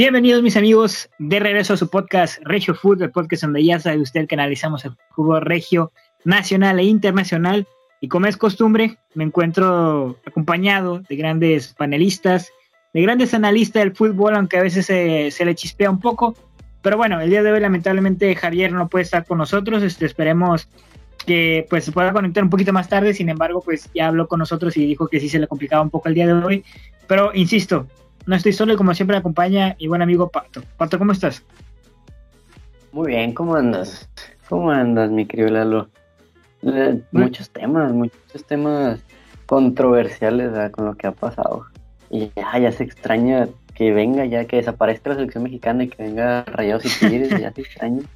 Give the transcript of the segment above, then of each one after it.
Bienvenidos mis amigos de regreso a su podcast Regio Food, el podcast donde ya sabe usted que analizamos el fútbol regio nacional e internacional. Y como es costumbre, me encuentro acompañado de grandes panelistas, de grandes analistas del fútbol, aunque a veces se, le chispea un poco. Pero bueno, el día de hoy lamentablemente Javier no puede estar con nosotros. Este, esperemos que pues se pueda conectar un poquito más tarde. Sin embargo, pues ya habló con nosotros y dijo que sí se le complicaba un poco el día de hoy. Pero insisto, no estoy solo y como siempre me acompaña mi buen amigo Pato. Pato, ¿cómo estás? Muy bien, ¿cómo andas? ¿Cómo andas, mi querido Lalo? Eh, muchos temas, muchos temas controversiales con lo que ha pasado. Y ya, ya se extraña que venga ya, que desaparezca la selección mexicana y que venga Rayados y Tigres, ya se extraña.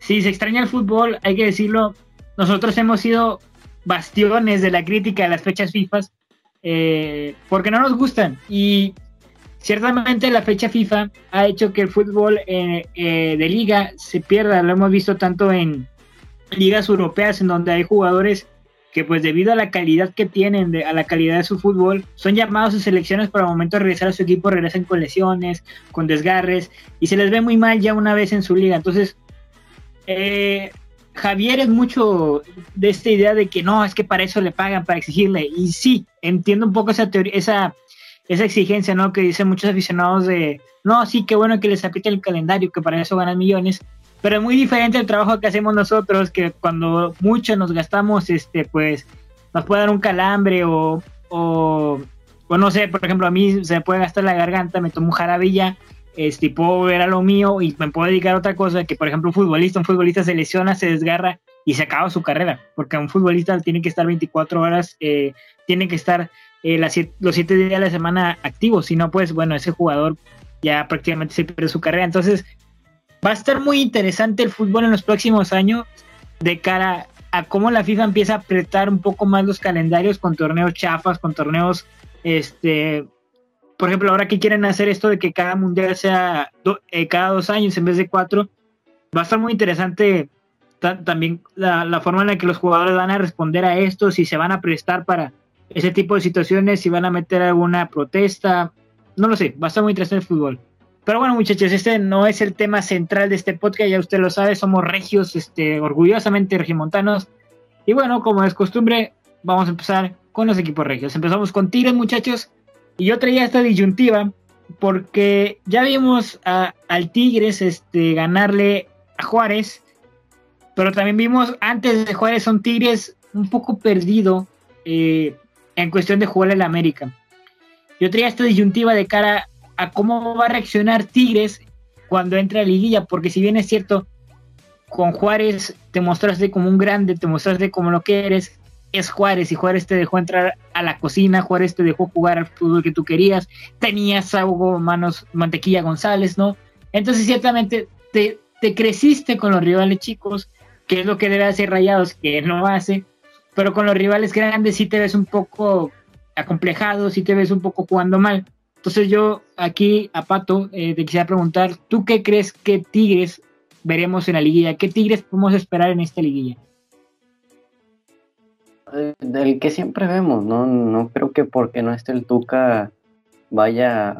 Sí, se extraña el fútbol, hay que decirlo. Nosotros hemos sido bastiones de la crítica de las fechas FIFA eh, porque no nos gustan. Y ciertamente la fecha FIFA ha hecho que el fútbol eh, eh, de liga se pierda. Lo hemos visto tanto en ligas europeas en donde hay jugadores que pues debido a la calidad que tienen, a la calidad de su fútbol, son llamados a selecciones para el momento de regresar a su equipo, regresan con lesiones, con desgarres, y se les ve muy mal ya una vez en su liga. Entonces, eh, Javier es mucho de esta idea de que no, es que para eso le pagan, para exigirle. Y sí, entiendo un poco esa teoría, esa, esa exigencia, ¿no? Que dicen muchos aficionados de, no, sí, qué bueno que les aplique el calendario, que para eso ganan millones. Pero es muy diferente el trabajo que hacemos nosotros, que cuando mucho nos gastamos, este, pues, nos puede dar un calambre o, o, no sé, por ejemplo, a mí se me puede gastar la garganta, me tomo un este, puedo ver a lo mío y me puedo dedicar a otra cosa, que por ejemplo un futbolista, un futbolista se lesiona, se desgarra y se acaba su carrera, porque un futbolista tiene que estar 24 horas, eh, tiene que estar eh, los 7 días de la semana activo, si no, pues bueno, ese jugador ya prácticamente se pierde su carrera. Entonces, va a estar muy interesante el fútbol en los próximos años de cara a cómo la FIFA empieza a apretar un poco más los calendarios con torneos chafas, con torneos este por ejemplo, ahora que quieren hacer esto de que cada mundial sea eh, cada dos años en vez de cuatro, va a estar muy interesante también la, forma en la que los jugadores van a responder a esto, si se van a prestar para ese tipo de situaciones, si van a meter alguna protesta, no lo sé, va a estar muy interesante el fútbol. Pero bueno, muchachos, este no es el tema central de este podcast, ya usted lo sabe, somos regios, este, orgullosamente regimontanos. Y bueno, como es costumbre, vamos a empezar con los equipos regios. Empezamos con Tigres, muchachos. Y yo traía esta disyuntiva porque ya vimos al Tigres este, ganarle a Juárez, pero también vimos antes de Juárez un Tigres un poco perdido eh, en cuestión de jugar en la América. Yo traía esta disyuntiva de cara a cómo va a reaccionar Tigres cuando entra a liguilla, porque si bien es cierto, con Juárez te mostraste como un grande, te mostraste como lo que eres, es Juárez y Juárez te dejó entrar a la cocina, Juárez te dejó jugar al fútbol que tú querías, tenías algo manos, mantequilla González, ¿no? Entonces ciertamente te, te creciste con los rivales chicos, que es lo que debe hacer Rayados, que no hace, pero con los rivales grandes sí te ves un poco acomplejado, sí te ves un poco jugando mal. Entonces yo aquí a Pato eh, te quisiera preguntar, ¿tú qué crees que Tigres veremos en la liguilla? ¿Qué Tigres podemos esperar en esta liguilla? Del que siempre vemos, ¿no? No creo que porque no esté el Tuca vaya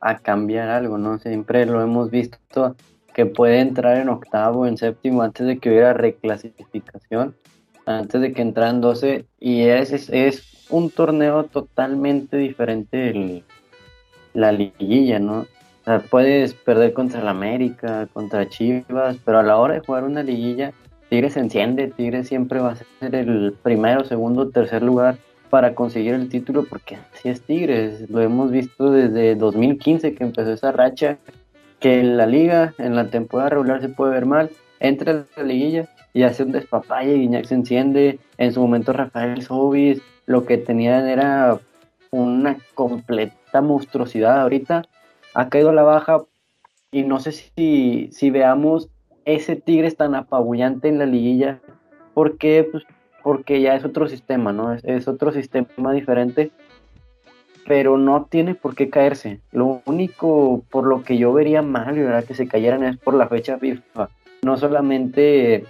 a, cambiar algo, ¿no? Siempre lo hemos visto que puede entrar en octavo, en séptimo, antes de que hubiera reclasificación, antes de que entraran 12, y es, es, un torneo totalmente diferente el, la liguilla, ¿no? Puedes perder contra el América, contra Chivas, pero a la hora de jugar una liguilla, Tigres se enciende, Tigres siempre va a ser el primero, segundo, tercer lugar para conseguir el título, porque así es Tigres, lo hemos visto desde 2015 que empezó esa racha, que en la liga, en la temporada regular se puede ver mal, entra en la liguilla y hace un despapalle, Guiñac se enciende, en su momento Rafael Sobis, lo que tenían era una completa monstruosidad. Ahorita, ha caído a la baja y no sé si, si veamos ese Tigres tan apabullante en la liguilla, porque pues, porque ya es otro sistema, ¿no? Es, otro sistema diferente, pero no tiene por qué caerse. Lo único por lo que yo vería mal, ¿verdad? Que se cayeran es por la fecha FIFA. No solamente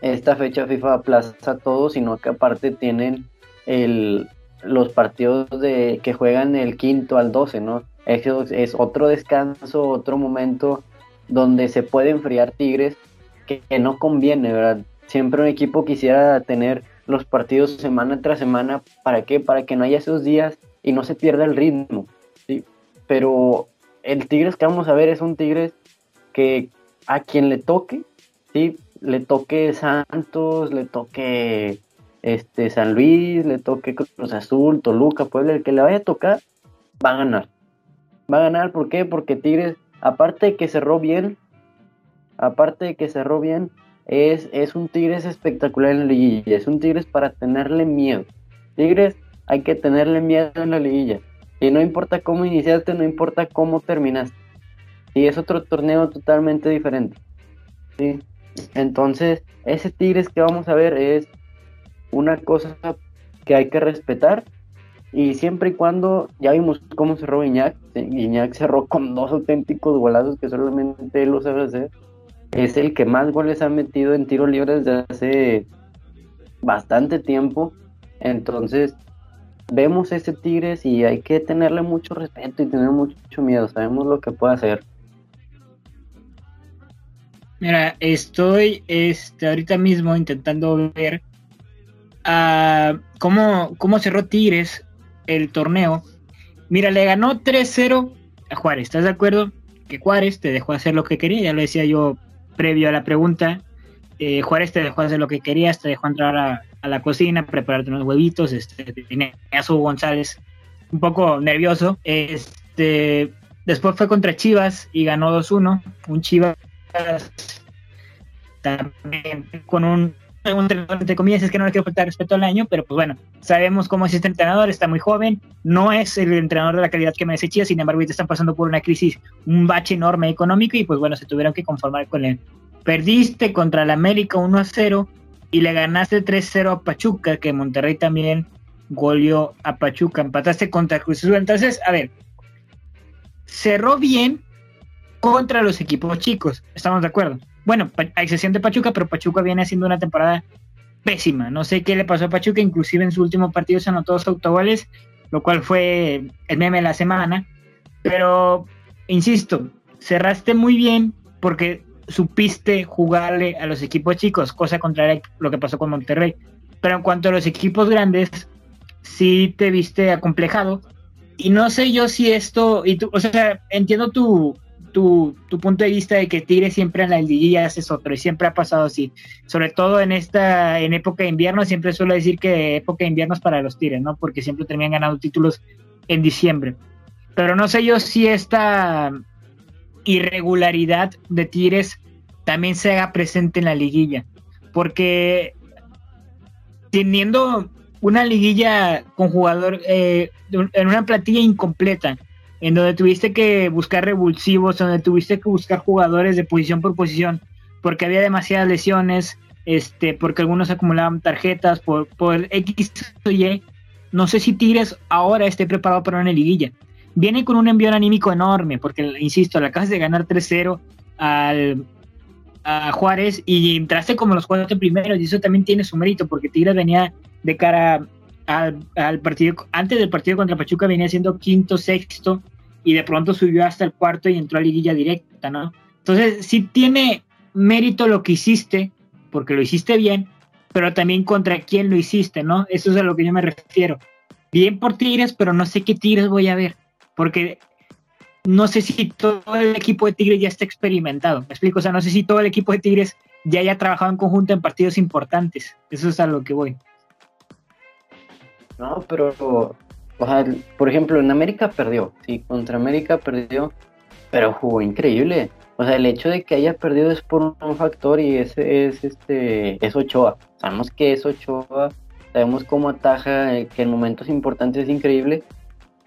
esta fecha FIFA aplaza todo, sino que aparte tienen el, los partidos de que juegan el quinto al 12, ¿no? Eso es otro descanso, otro momento donde se puede enfriar Tigres que, no conviene, ¿verdad? Siempre un equipo quisiera tener los partidos semana tras semana, ¿para qué? Para que no haya esos días y no se pierda el ritmo, ¿sí? Pero el Tigres que vamos a ver es un Tigres que a quien le toque, ¿sí? Le toque Santos, le toque este San Luis, le toque Cruz Azul, Toluca, Puebla, el que le vaya a tocar, va a ganar. Va a ganar, ¿por qué? Porque Tigres, aparte de que cerró bien, aparte de que cerró bien, es, es un Tigres espectacular en la liguilla, es un Tigres para tenerle miedo. Tigres hay que tenerle miedo en la liguilla. Y no importa cómo iniciaste, no importa cómo terminaste. Y es otro torneo totalmente diferente. ¿sí? Entonces, ese Tigres que vamos a ver es una cosa que hay que respetar y siempre y cuando ya vimos cómo cerró Iñak, Iñak cerró con dos auténticos golazos que solamente él lo sabe hacer. Es el que más goles ha metido en tiro libre desde hace bastante tiempo. Entonces, vemos ese Tigres y hay que tenerle mucho respeto y tener mucho miedo. Sabemos lo que puede hacer. Mira, estoy este, ahorita mismo intentando ver uh, cómo, cómo cerró Tigres el torneo. Mira, le ganó 3-0 a Juárez. ¿Estás de acuerdo? Que Juárez te dejó hacer lo que quería. Ya lo decía yo previo a la pregunta. Eh, Juárez te dejó hacer lo que querías, te dejó entrar a, la cocina, prepararte unos huevitos. Este, tenía a su González un poco nervioso. Este, después fue contra Chivas y ganó 2-1. Un Chivas también con un entre comillas, es que no le quiero faltar respeto al año, pero pues bueno, sabemos cómo es este entrenador, está muy joven, no es el entrenador de la calidad que me Chivas, sin embargo, ahorita están pasando por una crisis, un bache enorme económico y pues bueno, se tuvieron que conformar con él. Perdiste contra el América 1 a 0 y le ganaste 3-0 a Pachuca, que Monterrey también goleó a Pachuca, empataste contra Cruz Azul. Entonces, a ver, cerró bien contra los equipos chicos, estamos de acuerdo bueno, a excepción de Pachuca, pero Pachuca viene haciendo una temporada pésima. No sé qué le pasó a Pachuca, inclusive en su último partido se anotó dos autogoles, lo cual fue el meme de la semana. Pero, insisto, cerraste muy bien porque supiste jugarle a los equipos chicos, cosa contraria a lo que pasó con Monterrey. Pero en cuanto a los equipos grandes, sí te viste acomplejado. Y no sé yo si esto, y tú, o sea, entiendo tu, tu, punto de vista de que Tigres siempre en la liguilla es otro y siempre ha pasado así. Sobre todo en esta en época de invierno, siempre suelo decir que época de invierno es para los Tigres, ¿no? Porque siempre terminan ganando títulos en diciembre. Pero no sé yo si esta irregularidad de Tigres también se haga presente en la liguilla. Porque teniendo una liguilla con jugador eh, en una plantilla incompleta, en donde tuviste que buscar revulsivos, donde tuviste que buscar jugadores de posición por posición, porque había demasiadas lesiones, este, porque algunos acumulaban tarjetas por, por X o Y. No sé si Tigres ahora esté preparado para una liguilla. Viene con un envío anímico enorme, porque, insisto, le acabas de ganar 3-0 al, a Juárez y entraste como los cuatro primeros, y eso también tiene su mérito, porque Tigres venía de cara al, partido, antes del partido contra Pachuca venía siendo quinto, sexto, y de pronto subió hasta el cuarto y entró a liguilla directa, ¿no? Entonces, sí tiene mérito lo que hiciste, porque lo hiciste bien, pero también contra quién lo hiciste, ¿no? Eso es a lo que yo me refiero. Bien por Tigres, pero no sé qué Tigres voy a ver, porque no sé si todo el equipo de Tigres ya está experimentado, me explico, o sea, no sé si todo el equipo de Tigres ya haya trabajado en conjunto en partidos importantes, eso es a lo que voy. No, pero o sea, por ejemplo, en América perdió, sí, contra América perdió, pero jugó increíble. O sea, el hecho de que haya perdido es por un factor y ese es este es Ochoa. Sabemos que es Ochoa, sabemos cómo ataja, eh, que en momentos importantes es increíble,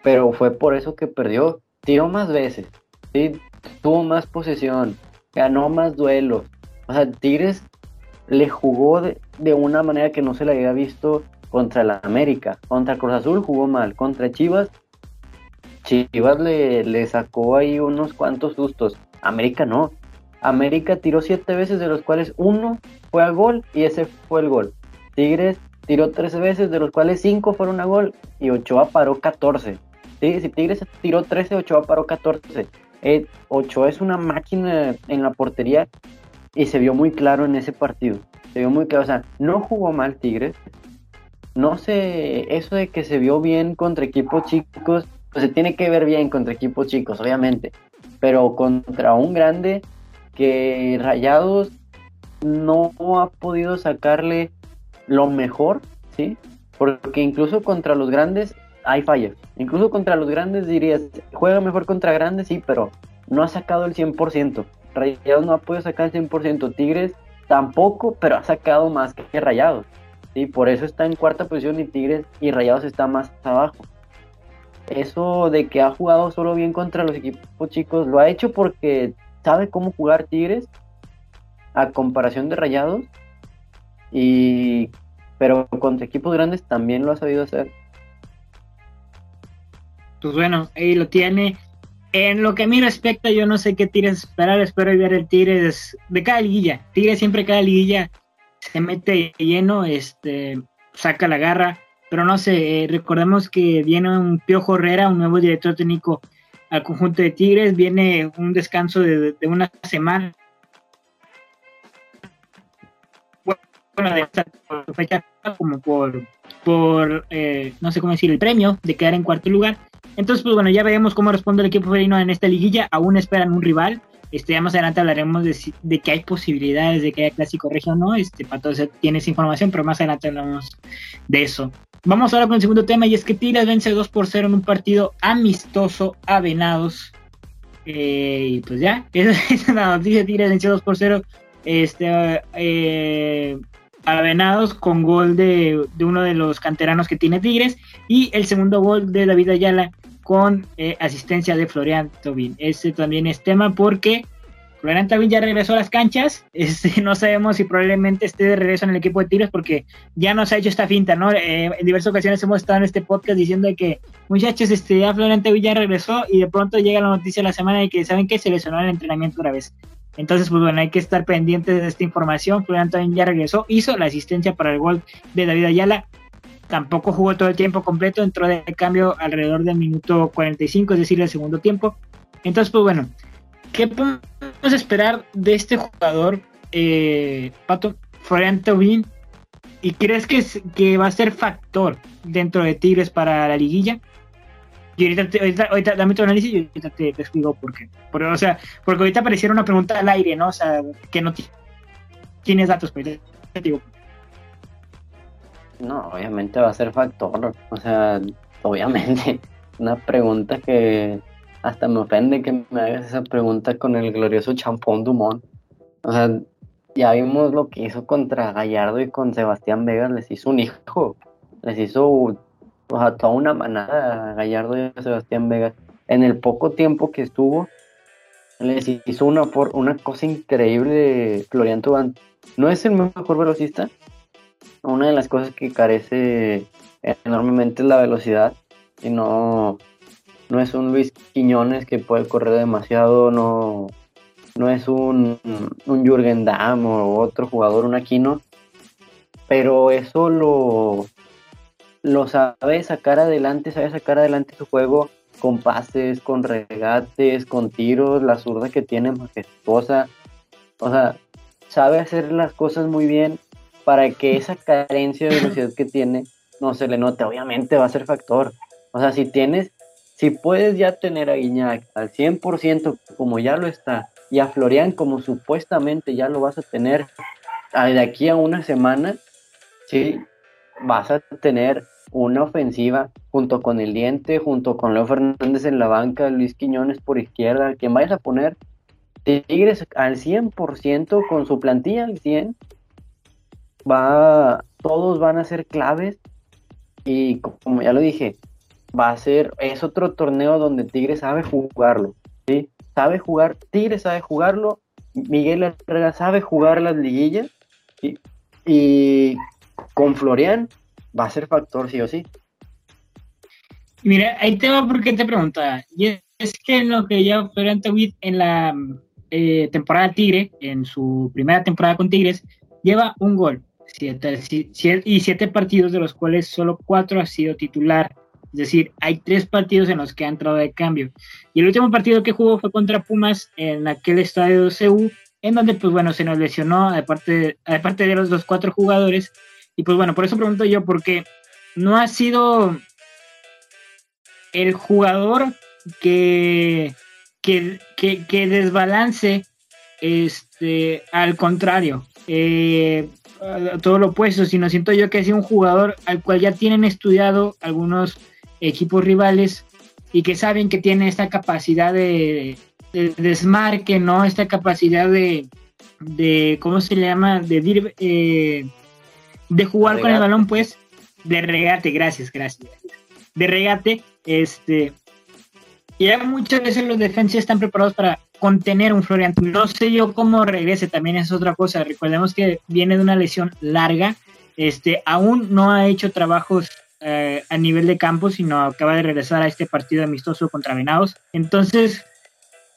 pero fue por eso que perdió. Tiró más veces, ¿sí? tuvo más posesión, ganó más duelos. O sea, Tigres le jugó de, de una manera que no se le había visto contra la América. Contra Cruz Azul jugó mal. Contra Chivas, Chivas le, le sacó ahí unos cuantos sustos. América no. América tiró siete veces, de los cuales uno fue a gol y ese fue el gol. Tigres tiró 13 veces, de los cuales 5 fueron a gol y Ochoa paró 14. ¿Sí? Si Tigres tiró 13, Ochoa paró 14. Eh, Ochoa es una máquina en la portería y se vio muy claro en ese partido. Se vio muy claro, o sea, no jugó mal Tigres. No sé, eso de que se vio bien contra equipos chicos, pues se tiene que ver bien contra equipos chicos, obviamente. Pero contra un grande que Rayados no ha podido sacarle lo mejor, ¿sí? Porque incluso contra los grandes hay fallas. Incluso contra los grandes dirías, juega mejor contra grandes, sí, pero no ha sacado el 100%. Rayados no ha podido sacar el 100%. Tigres tampoco, pero ha sacado más que Rayados. ¿Sí? Por eso está en cuarta posición y Tigres y Rayados está más abajo. Eso de que ha jugado solo bien contra los equipos chicos, lo ha hecho porque sabe cómo jugar Tigres a comparación de Rayados. Y pero contra equipos grandes también lo ha sabido hacer. Pues bueno, ahí lo tiene. En lo que a mí respecta, yo no sé qué Tigres esperar, espero ver el Tigres de cada liguilla. Tigres siempre cada liguilla se mete lleno, este, saca la garra, pero no sé, eh, recordemos que viene un Piojo Herrera, un nuevo director técnico al conjunto de Tigres, viene un descanso de, una semana. Bueno, de esta fecha como por, por eh, no sé cómo decir, el premio de quedar en cuarto lugar. Entonces, pues bueno, ya veremos cómo responde el equipo felino en esta liguilla. Aún esperan un rival. Este, ya más adelante hablaremos de, que hay posibilidades de que haya clásico regio no. Este, para todos tienes información, pero más adelante hablamos de eso. Vamos ahora con el segundo tema, y es que Tigres vence 2 por 0 en un partido amistoso a Venados. Eh, y pues ya, esa es la noticia. Tigres vence 2 por 0 este, eh, a Venados con gol de, de, uno de los canteranos que tiene Tigres. Y el segundo gol de David Ayala con eh, asistencia de Florian Tobin. Ese también es tema porque Florian Tobin ya regresó a las canchas. Este, no sabemos si probablemente esté de regreso en el equipo de Tigres porque ya nos ha hecho esta finta, ¿no? Eh, en diversas ocasiones hemos estado en este podcast diciendo que, muchachos, este, ya Florian Tobin ya regresó y de pronto llega la noticia de la semana de que saben que se lesionó el entrenamiento otra vez. Entonces, pues bueno, hay que estar pendientes de esta información. Florian Tobin ya regresó, hizo la asistencia para el gol de David Ayala tampoco jugó todo el tiempo completo, entró de cambio alrededor del minuto 45, es decir, el segundo tiempo. Entonces, pues bueno, ¿qué podemos esperar de este jugador, eh, Pato Florian Tobin? ¿Y crees que, que va a ser factor dentro de Tigres para la liguilla? Y ahorita, ahorita, dame tu análisis y ahorita te, explico por qué. Porque, o sea, porque ahorita pareciera una pregunta al aire, ¿no? O sea, que no tienes datos, pero te digo. No, obviamente va a ser factor. O sea, obviamente. Una pregunta que hasta me ofende que me hagas esa pregunta con el glorioso Champón Dumont. O sea, ya vimos lo que hizo contra Gallardo y con Sebastián Vega. Les hizo un hijo. Les hizo o sea, toda una manada a Gallardo y a Sebastián Vega. En el poco tiempo que estuvo, les hizo una, una cosa increíble Florian Tubán. No es el mejor velocista, una de las cosas que carece enormemente es la velocidad y no, no es un Luis Quiñones que puede correr demasiado, no, no es un, un Jürgen Damm o otro jugador, un Aquino, pero eso lo, lo sabe sacar adelante, sabe sacar adelante su juego con pases, con regates, con tiros, la zurda que tiene majestuosa, o sea, sabe hacer las cosas muy bien para que esa carencia de velocidad que tiene no se le note. Obviamente va a ser factor. O sea, si tienes, si puedes ya tener a Guiñac al 100% como ya lo está, y a Florian como supuestamente ya lo vas a tener de aquí a una semana, sí, vas a tener una ofensiva junto con el diente, junto con Leo Fernández en la banca, Luis Quiñones por izquierda, que vayas a poner Tigres al 100% con su plantilla al 100 va, todos van a ser claves y como ya lo dije, va a ser, es otro torneo donde Tigre sabe jugarlo, ¿sí? Sabe jugar, Tigre sabe jugarlo, Miguel Herrera sabe jugar las liguillas, Y con Florian va a ser factor sí o sí. Mira, ahí te va porque te pregunta, y es que lo que ya Florian Tawit en la eh, temporada Tigre, en su primera temporada con Tigres, lleva un gol Siete, y siete partidos de los cuales solo cuatro ha sido titular. Es decir, hay tres partidos en los que ha entrado de cambio. Y el último partido que jugó fue contra Pumas en aquel estadio de CU, en donde, pues bueno, se nos lesionó, aparte, aparte de los dos cuatro jugadores. Y pues bueno, por eso pregunto yo, porque no ha sido el jugador que, que, que, desbalance, este, al contrario, eh, todo lo opuesto, sino siento yo que sido un jugador al cual ya tienen estudiado algunos equipos rivales y que saben que tiene esta capacidad de, desmarque, ¿no? Esta capacidad de, de ¿cómo se le llama? De, eh, de jugar con el balón, pues, de regate, gracias, gracias. De regate, este. Y ya muchas veces los defensas están preparados para contener un Florian. No sé yo cómo regrese, también es otra cosa. Recordemos que viene de una lesión larga. Este, aún no ha hecho trabajos eh, a nivel de campo, sino acaba de regresar a este partido amistoso contra Venados. Entonces,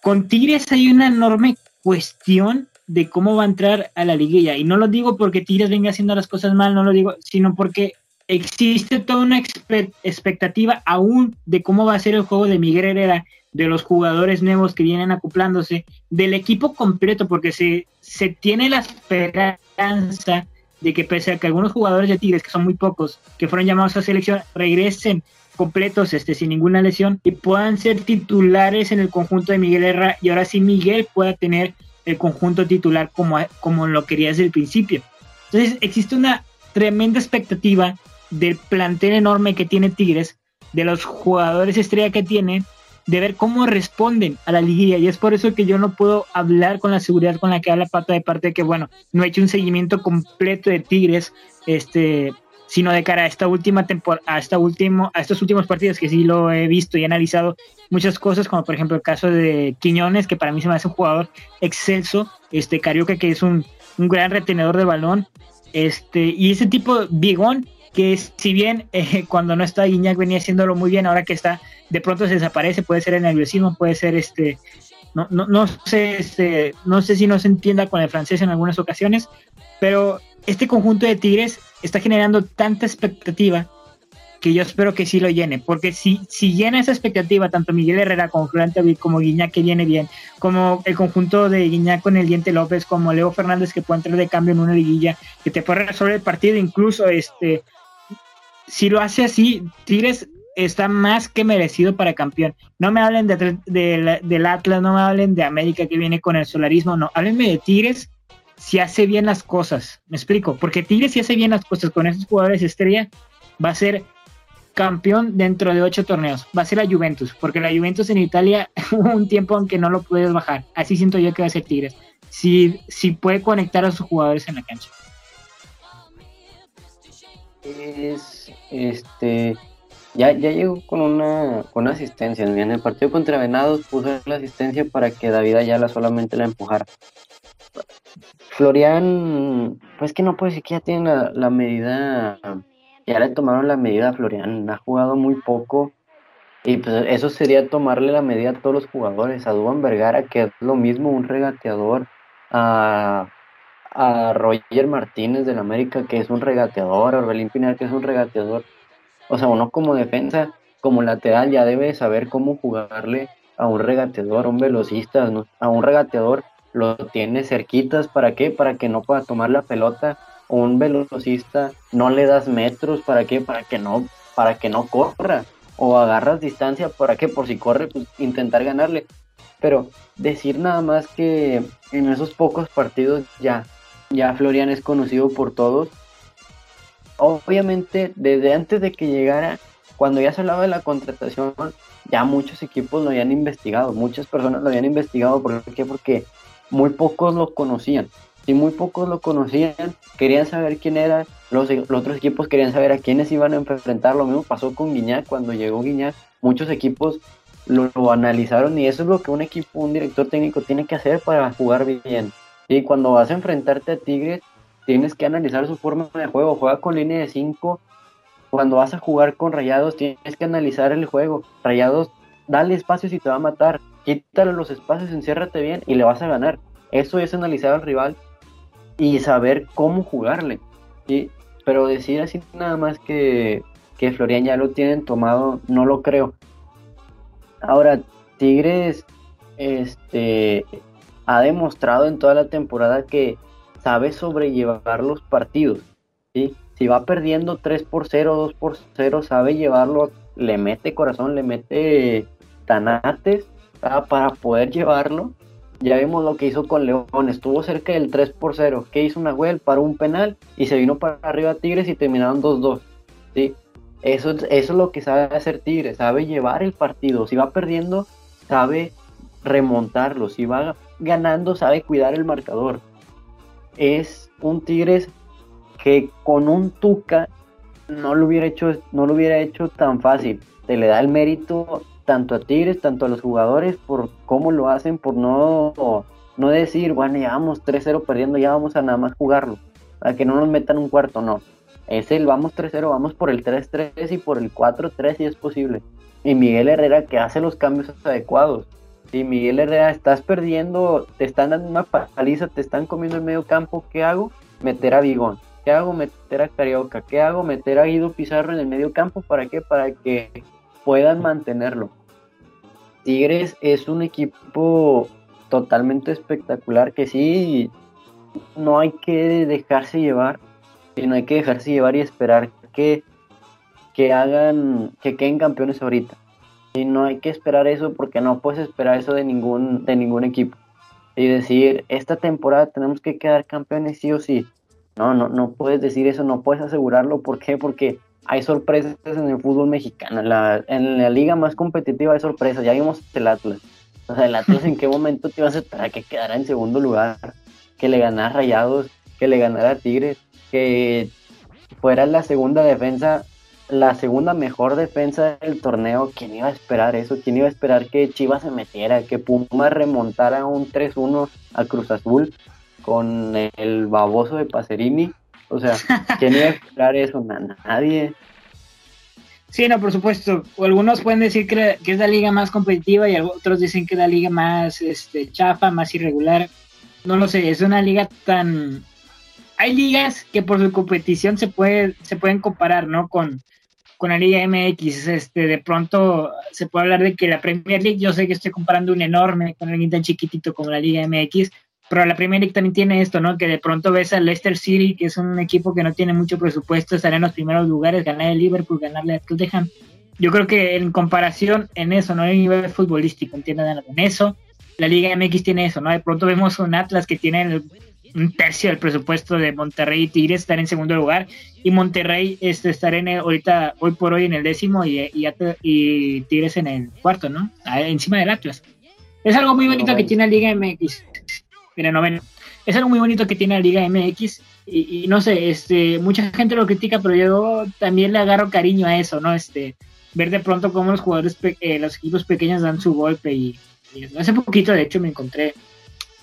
con Tigres hay una enorme cuestión de cómo va a entrar a la liguilla. Y no lo digo porque Tigres venga haciendo las cosas mal, no lo digo, sino porque existe toda una expectativa aún de cómo va a ser el juego de Miguel Herrera, de los jugadores nuevos que vienen acoplándose, del equipo completo, porque se, se tiene la esperanza de que pese a que algunos jugadores de Tigres, que son muy pocos, que fueron llamados a selección, regresen completos, este, sin ninguna lesión, y puedan ser titulares en el conjunto de Miguel Herrera, y ahora sí Miguel pueda tener el conjunto titular como, como lo quería desde el principio. Entonces existe una tremenda expectativa del plantel enorme que tiene Tigres, de los jugadores estrella que tiene, de ver cómo responden a la liguilla. Y es por eso que yo no puedo hablar con la seguridad con la que habla Pata de parte de que, bueno, no he hecho un seguimiento completo de Tigres, este, sino de cara a esta última temporada, a esta último, a estos últimos partidos que sí lo he visto y analizado muchas cosas, como por ejemplo el caso de Quiñones, que para mí se me hace un jugador excelso, este Carioca, que es un, un gran retenedor de balón, este, y ese tipo, Bigón, que si bien eh, cuando no está Guiñac venía haciéndolo muy bien, ahora que está, de pronto se desaparece, puede ser el nerviosismo, puede ser este, no, no, no sé, este, no sé si no se entienda con el francés en algunas ocasiones, pero este conjunto de Tigres está generando tanta expectativa que yo espero que sí lo llene, porque si, si llena esa expectativa, tanto Miguel Herrera como Florent como Guiñac que viene bien, como el conjunto de Guiñac con el Diente López, como Leo Fernández que puede entrar de cambio en una liguilla, que te puede resolver el partido, incluso este, si lo hace así, Tigres está más que merecido para campeón. No me hablen de, del Atlas, no me hablen de América que viene con el solarismo, no, háblenme de Tigres si hace bien las cosas. Me explico, porque Tigres si hace bien las cosas con esos jugadores estrella, va a ser campeón dentro de ocho torneos. Va a ser la Juventus, porque la Juventus en Italia hubo un tiempo en que no lo puedes bajar. Así siento yo que va a ser Tigres. Si, si puede conectar a sus jugadores en la cancha. Es este ya, ya llegó con una, con asistencia. En el partido contra Venados puso la asistencia para que David Ayala solamente la empujara. Florian, pues que no puede decir que ya tiene la, medida, ya le tomaron la medida a Florian, ha jugado muy poco. Y pues eso sería tomarle la medida a todos los jugadores, a Duban Vergara, que es lo mismo, un regateador, a, a Roger Martínez del América, que es un regateador, a Orbelín Pinar, que es un regateador. O sea, uno como defensa, como lateral, ya debe saber cómo jugarle a un regateador, a un velocista, a un regateador lo tiene cerquitas, ¿para qué? Para que no pueda tomar la pelota. O un velocista no le das metros, ¿para qué? Para que no, para que no corra. O agarras distancia, ¿para qué? Por si corre, pues intentar ganarle. Pero decir nada más que en esos pocos partidos ya, ya Florian es conocido por todos. Obviamente, desde antes de que llegara, cuando ya se hablaba de la contratación, ya muchos equipos lo habían investigado, muchas personas lo habían investigado. ¿Por qué? Porque muy pocos lo conocían. Si muy pocos lo conocían, querían saber quién era, los, otros equipos querían saber a quiénes iban a enfrentar. Lo mismo pasó con Guiñac, cuando llegó Guiñac, muchos equipos lo, analizaron y eso es lo que un equipo, un director técnico tiene que hacer para jugar bien. Y cuando vas a enfrentarte a Tigres, tienes que analizar su forma de juego. Juega con línea de 5. Cuando vas a jugar con Rayados, tienes que analizar el juego. Rayados, dale espacio si te va a matar quítale los espacios, enciérrate bien y le vas a ganar. Eso es analizar al rival y saber cómo jugarle. ¿sí? Pero decir así nada más que, que Florian ya lo tienen tomado, no lo creo. Ahora, Tigres este, ha demostrado en toda la temporada que sabe sobrellevar los partidos. ¿sí? Si va perdiendo 3 por 0, 2 por 0, sabe llevarlo, le mete corazón, le mete tanates para poder llevarlo. Ya vimos lo que hizo con León, estuvo cerca del 3 por 0, que hizo una huel, paró un penal y se vino para arriba Tigres y terminaron 2-2. ¿sí? Eso, eso es lo que sabe hacer Tigres, sabe llevar el partido. Si va perdiendo, sabe remontarlo. Si va ganando, sabe cuidar el marcador. Es un Tigres que con un Tuca no lo hubiera hecho, no lo hubiera hecho tan fácil. Se le da el mérito tanto a Tigres, tanto a los jugadores por cómo lo hacen, por no, no decir, bueno, ya vamos 3-0 perdiendo, ya vamos a nada más jugarlo. Para que no nos metan un cuarto, no. Es el vamos 3-0, vamos por el 3-3 y por el 4-3 si es posible. Y Miguel Herrera que hace los cambios adecuados. Si Miguel Herrera estás perdiendo, te están dando una paliza, te están comiendo el medio campo, ¿qué hago? Meter a Bigón. ¿Qué hago? Meter a Carioca. ¿Qué hago? Meter a Guido Pizarro en el medio campo. ¿Para qué? Para que puedan mantenerlo. Tigres es un equipo totalmente espectacular que sí, no hay que dejarse llevar, sino hay que dejarse llevar y esperar que, que hagan, que queden campeones ahorita. Y no hay que esperar eso porque no puedes esperar eso de ningún, de ningún equipo. Y decir, esta temporada tenemos que quedar campeones sí o sí. No, no, no puedes decir eso, no puedes asegurarlo. ¿Por qué? Porque hay sorpresas en el fútbol mexicano. En la, en la liga más competitiva hay sorpresas. Ya vimos el Atlas. O sea, el Atlas en qué momento te ibas a esperar que quedara en segundo lugar, que le ganara Rayados, que le ganara Tigres, que fuera la segunda defensa la segunda mejor defensa del torneo, ¿quién iba a esperar eso? ¿Quién iba a esperar que Chivas se metiera, que Puma remontara un 3-1 a Cruz Azul con el baboso de Pacerini? O sea, ¿quién iba a esperar eso? Nadie. Sí, no, por supuesto. Algunos pueden decir que, es la liga más competitiva y otros dicen que es la liga más este, chafa, más irregular. No lo sé, es una liga tan... Hay ligas que por su competición se, puede, se pueden comparar, ¿no? Con, con la Liga MX. Este, de pronto se puede hablar de que la Premier League, yo sé que estoy comparando un enorme con alguien tan chiquitito como la Liga MX, pero la Premier League también tiene esto, ¿no? Que de pronto ves al Leicester City, que es un equipo que no tiene mucho presupuesto, estar en los primeros lugares, ganar el Liverpool, ganarle a Tottenham. Yo creo que en comparación en eso, no hay nivel futbolístico, entiendan en eso. La Liga MX tiene eso, ¿no? De pronto vemos un Atlas que tiene el un tercio del presupuesto de Monterrey y Tigres estar en segundo lugar y Monterrey este, estar en el, hoy por hoy en el décimo y, y, Tigres en el cuarto, ¿no? encima del Atlas. Es algo muy bonito que tiene la Liga MX. Mira, noveno. Es algo muy bonito que tiene la Liga MX y, no sé, este, mucha gente lo critica, pero yo también le agarro cariño a eso, ¿no? Este, ver de pronto cómo los jugadores, eh, los equipos pequeños dan su golpe y, y hace poquito de hecho me encontré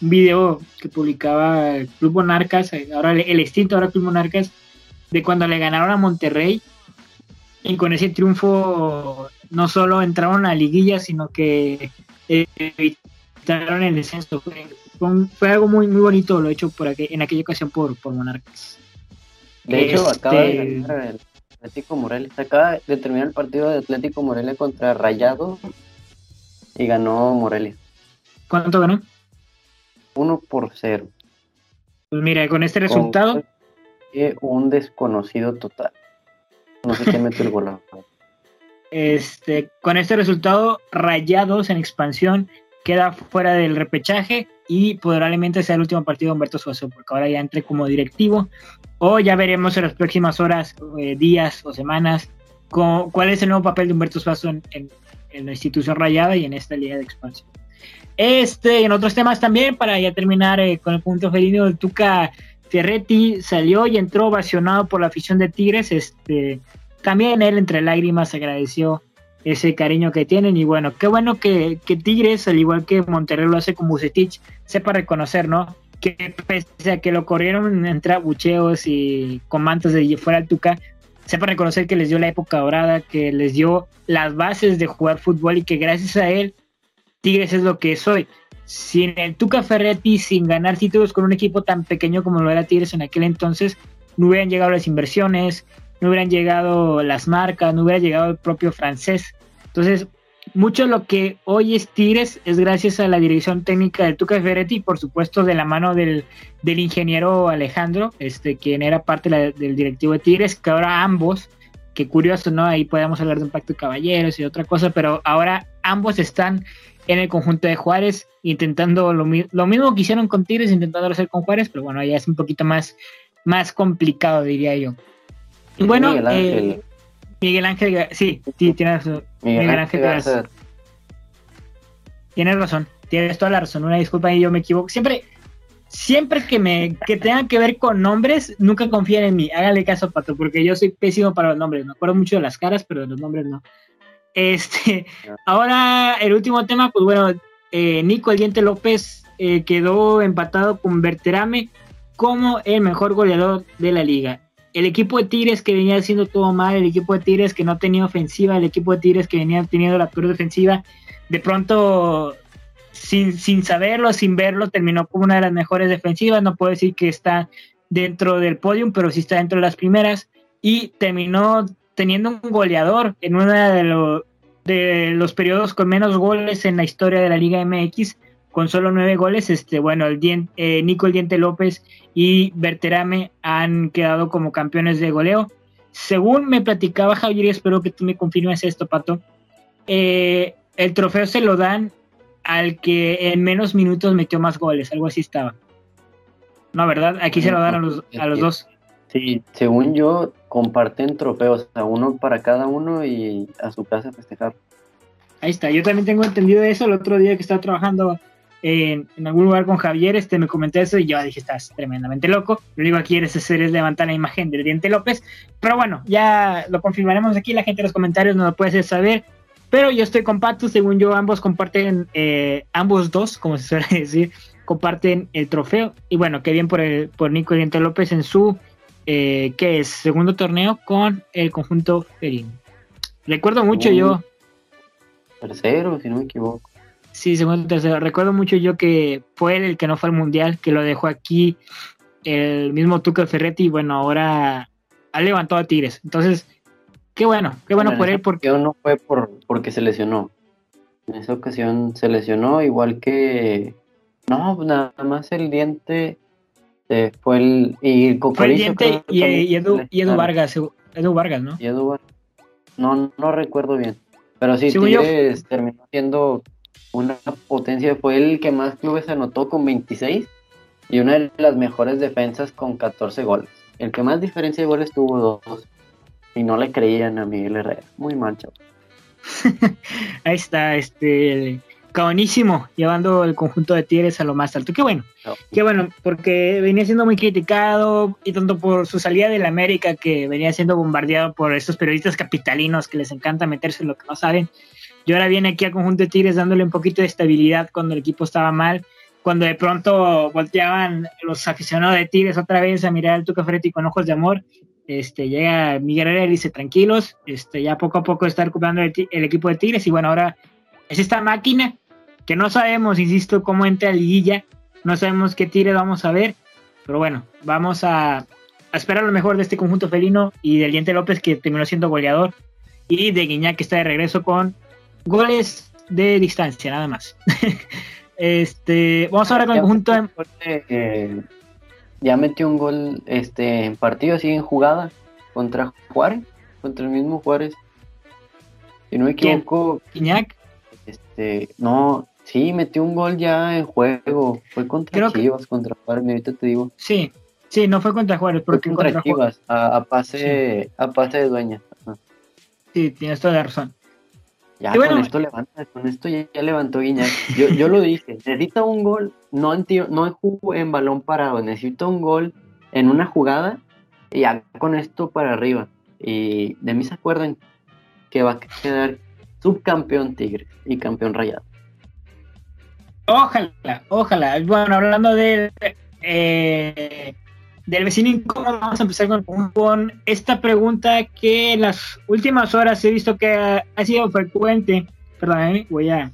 un video que publicaba el Club Monarcas, eh, ahora el, extinto ahora Club Monarcas, de cuando le ganaron a Monterrey y con ese triunfo no solo entraron a liguilla, sino que evitaron el descenso. Fue, algo muy muy bonito lo hecho por en aquella ocasión por, por Monarcas. De hecho, acaba de este, ganar el Atlético Morelia. Acaba de terminar el partido de Atlético Morelia contra Rayado y ganó Morelia. ¿Cuánto ganó? 1 por 0. Pues mira, con este resultado. un desconocido total. No sé quién mete el gol. Este, con este resultado, Rayados en expansión queda fuera del repechaje y probablemente sea el último partido de Humberto Suazo, porque ahora ya entre como directivo. O ya veremos en las próximas horas, eh, días o semanas cuál es el nuevo papel de Humberto Suazo en, en la institución rayada y en esta liga de expansión. Este, en otros temas también, para ya terminar eh, con el punto felino, el Tuca Ferretti salió y entró ovacionado por la afición de Tigres. Este, también él, entre lágrimas, agradeció ese cariño que tienen. Y bueno, qué bueno que, Tigres, al igual que Monterrey lo hace con Bucetich, sepa reconocer, ¿no? Que pese a que lo corrieron entre abucheos y con mantos de fuera al Tuca, sepa reconocer que les dio la época dorada, que les dio las bases de jugar fútbol y que gracias a él Tigres es lo que soy. Sin el Tuca Ferretti, sin ganar títulos con un equipo tan pequeño como lo era Tigres en aquel entonces, no hubieran llegado las inversiones, no hubieran llegado las marcas, no hubiera llegado el propio francés. Entonces, mucho lo que hoy es Tigres es gracias a la dirección técnica del Tuca Ferretti por supuesto de la mano del, del ingeniero Alejandro, este, quien era parte del directivo de Tigres, que ahora ambos, que curioso, ¿no? Ahí podemos hablar de un pacto de caballeros y otra cosa, pero ahora ambos están en el conjunto de Juárez, intentando lo, lo mismo que hicieron con Tigres, intentando hacer con Juárez, pero bueno, ya es un poquito más, más complicado, diría yo. Y bueno, Miguel Ángel, eh, Miguel Ángel sí, sí, tienes razón. Miguel, Ángel, Tienes razón, tienes toda la razón. Una disculpa y yo me equivoco. Siempre, siempre que me que tenga que ver con nombres, nunca confíen en mí. Hágale caso, Pato, porque yo soy pésimo para los nombres. Me acuerdo mucho de las caras, pero de los nombres no. Este, ahora el último tema, pues bueno, eh, Nico El Diente López eh, quedó empatado con Berterame como el mejor goleador de la liga. El equipo de Tigres que venía haciendo todo mal, el equipo de Tigres que no tenía ofensiva, el equipo de Tigres que venía teniendo la peor defensiva, de pronto, sin, sin saberlo, sin verlo, terminó como una de las mejores defensivas. No puedo decir que está dentro del podium, pero sí está dentro de las primeras. Y terminó teniendo un goleador en uno de, de los periodos con menos goles en la historia de la Liga MX, con solo nueve goles. Este, bueno, el eh, Nico El Diente López y Berterame han quedado como campeones de goleo. Según me platicaba Javier, y espero que tú me confirmes esto, Pato, eh, el trofeo se lo dan al que en menos minutos metió más goles, algo así estaba. No, ¿verdad? Aquí se lo dan a los, a los dos. Sí, según yo, comparten trofeos, a uno para cada uno y a su casa festejar. Ahí está, yo también tengo entendido eso el otro día que estaba trabajando en, algún lugar con Javier, este me comenté eso y yo dije, estás tremendamente loco. Lo único que quieres hacer es levantar la imagen del Diente López. Pero bueno, ya lo confirmaremos aquí, la gente en los comentarios nos lo puede hacer saber. Pero yo estoy con Pato, según yo, ambos comparten, eh, ambos dos, como se suele decir, comparten el trofeo. Y bueno, qué bien por, el, por Nico Diente López en su, eh, que es segundo torneo con el conjunto Ferín. Recuerdo mucho yo. Tercero, si no me equivoco. Sí, segundo tercero. Recuerdo mucho yo que fue él el que no fue al mundial, que lo dejó aquí el mismo Tuca Ferretti y bueno, ahora ha levantado a Tigres. Entonces, Qué bueno, qué bueno, por él. Porque no fue por, porque se lesionó. En esa ocasión se lesionó, igual que. No, nada más el diente eh, fue el. Y fue el diente y, Edu, Vargas. Edu Vargas, ¿no? Y Edu No, no recuerdo bien. Pero sí, Tigres terminó siendo una potencia. Fue el que más clubes anotó con 26 y una de las mejores defensas con 14 goles. El que más diferencia de goles tuvo dos. Y no le creían a Miguel Herrera. Muy mal, Ahí está, este, cabonísimo, llevando el conjunto de Tigres a lo más alto. Qué bueno, qué bueno, porque venía siendo muy criticado y tanto por su salida de la América, que venía siendo bombardeado por estos periodistas capitalinos que les encanta meterse en lo que no saben. Y ahora viene aquí al conjunto de Tigres dándole un poquito de estabilidad cuando el equipo estaba mal, cuando de pronto volteaban los aficionados de Tigres otra vez a mirar al Tuca Ferretti con ojos de amor este, llega Miguel Herrera y dice, tranquilos, este, ya poco a poco está recuperando el, equipo de Tigres y bueno, ahora es esta máquina que no sabemos, insisto, cómo entra liguilla, no sabemos qué Tigres vamos a ver, pero bueno, vamos a, esperar lo mejor de este conjunto felino y del Diente López que terminó siendo goleador y de Guiñac que está de regreso con goles de distancia, nada más. este, vamos ahora con el conjunto de ya metió un gol este en partido así en jugada contra Juárez, contra el mismo Juárez. Si no me equivoco. ¿Iñak? Este, no, sí, metió un gol ya en juego. Fue contra Chivas, contra Juárez, ahorita te digo. Sí, sí, no fue contra Juárez, porque fue contra, Chivas, a, pase, a pase de dueña. Sí, tienes toda la razón. Ya con esto levanta, con esto ya, levantó Guiñac. Yo, yo lo dije, necesita un gol, no en, no en balón parado, necesita un gol en una jugada y ya con esto para arriba. Y de mí se acuerdan que va a quedar subcampeón Tigre y campeón Rayado. Ojalá, ojalá. Bueno, hablando de eh, del vecino incómodo, vamos a empezar con, esta pregunta que en las últimas horas he visto que ha, sido frecuente. Perdón, ¿eh? voy a.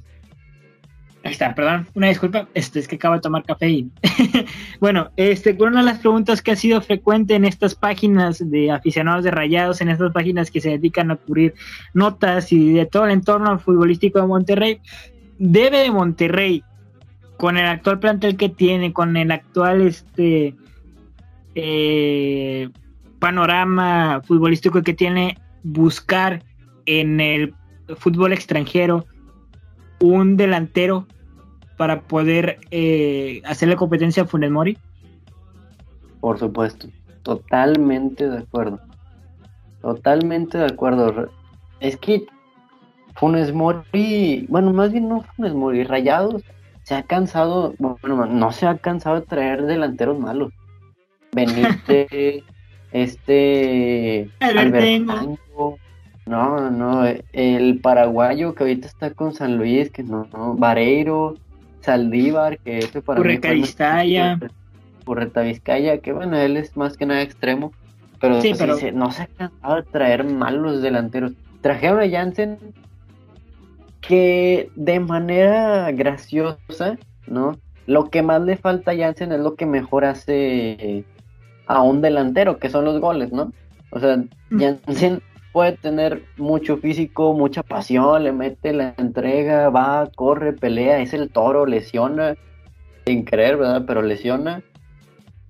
Ahí está, perdón, una disculpa, este es que acabo de tomar y bueno, este una de las preguntas que ha sido frecuente en estas páginas de aficionados de Rayados, en estas páginas que se dedican a cubrir notas y de todo el entorno futbolístico de Monterrey, debe de Monterrey con el actual plantel que tiene, con el actual este eh, panorama futbolístico que tiene, buscar en el fútbol extranjero un delantero para poder eh, hacerle competencia a Funes Mori? Por supuesto, totalmente de acuerdo. Totalmente de acuerdo. Es que Funes Mori, bueno, más bien no Funes Mori, Rayados se ha cansado, bueno, no se ha cansado de traer delanteros malos. Benítez, este, Alberto, no, no, el paraguayo que ahorita está con San Luis, que no, no, Vareiro, Saldívar, que ese para Urreta Vizcaya. Urreta Vizcaya, que bueno, él es más que nada extremo, pero, sí, pero... no se ha cansado de traer malos delanteros. Trajeron a Jansen que de manera graciosa, ¿no? Lo que más le falta a Jansen es lo que mejor hace a un delantero, que son los goles, ¿no? O sea, mm. Jansen puede tener mucho físico, mucha pasión, le mete la entrega, va, corre, pelea, es el toro, lesiona, sin creer, ¿verdad? Pero lesiona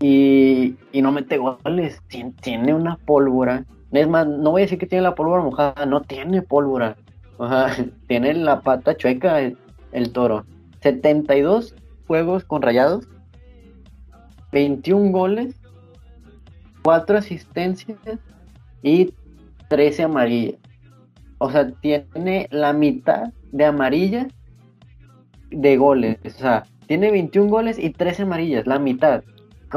y, no mete goles, tiene una pólvora. Es más, no voy a decir que tiene la pólvora mojada, no tiene pólvora. O sea, tiene la pata chueca el, el toro. 72 juegos con rayados, 21 goles, 4 asistencias y 13 amarillas. O sea, tiene la mitad de amarillas de goles. O sea, tiene 21 goles y 13 amarillas, la mitad.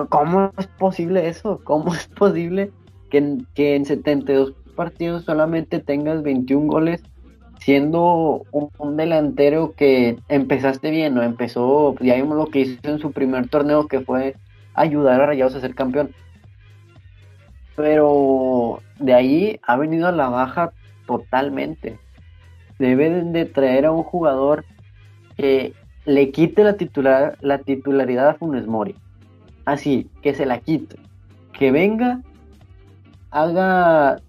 ¿Cómo es posible eso? ¿Cómo es posible que en, que en 72 partidos solamente tengas 21 goles siendo un, delantero que empezaste bien, ¿no? Empezó, ya vimos lo que hizo en su primer torneo que fue ayudar a Rayados a ser campeón pero de ahí ha venido a la baja totalmente. Deben de traer a un jugador que le quite la, titular, la titularidad a Funes Mori. Así, que se la quite. Que venga, haga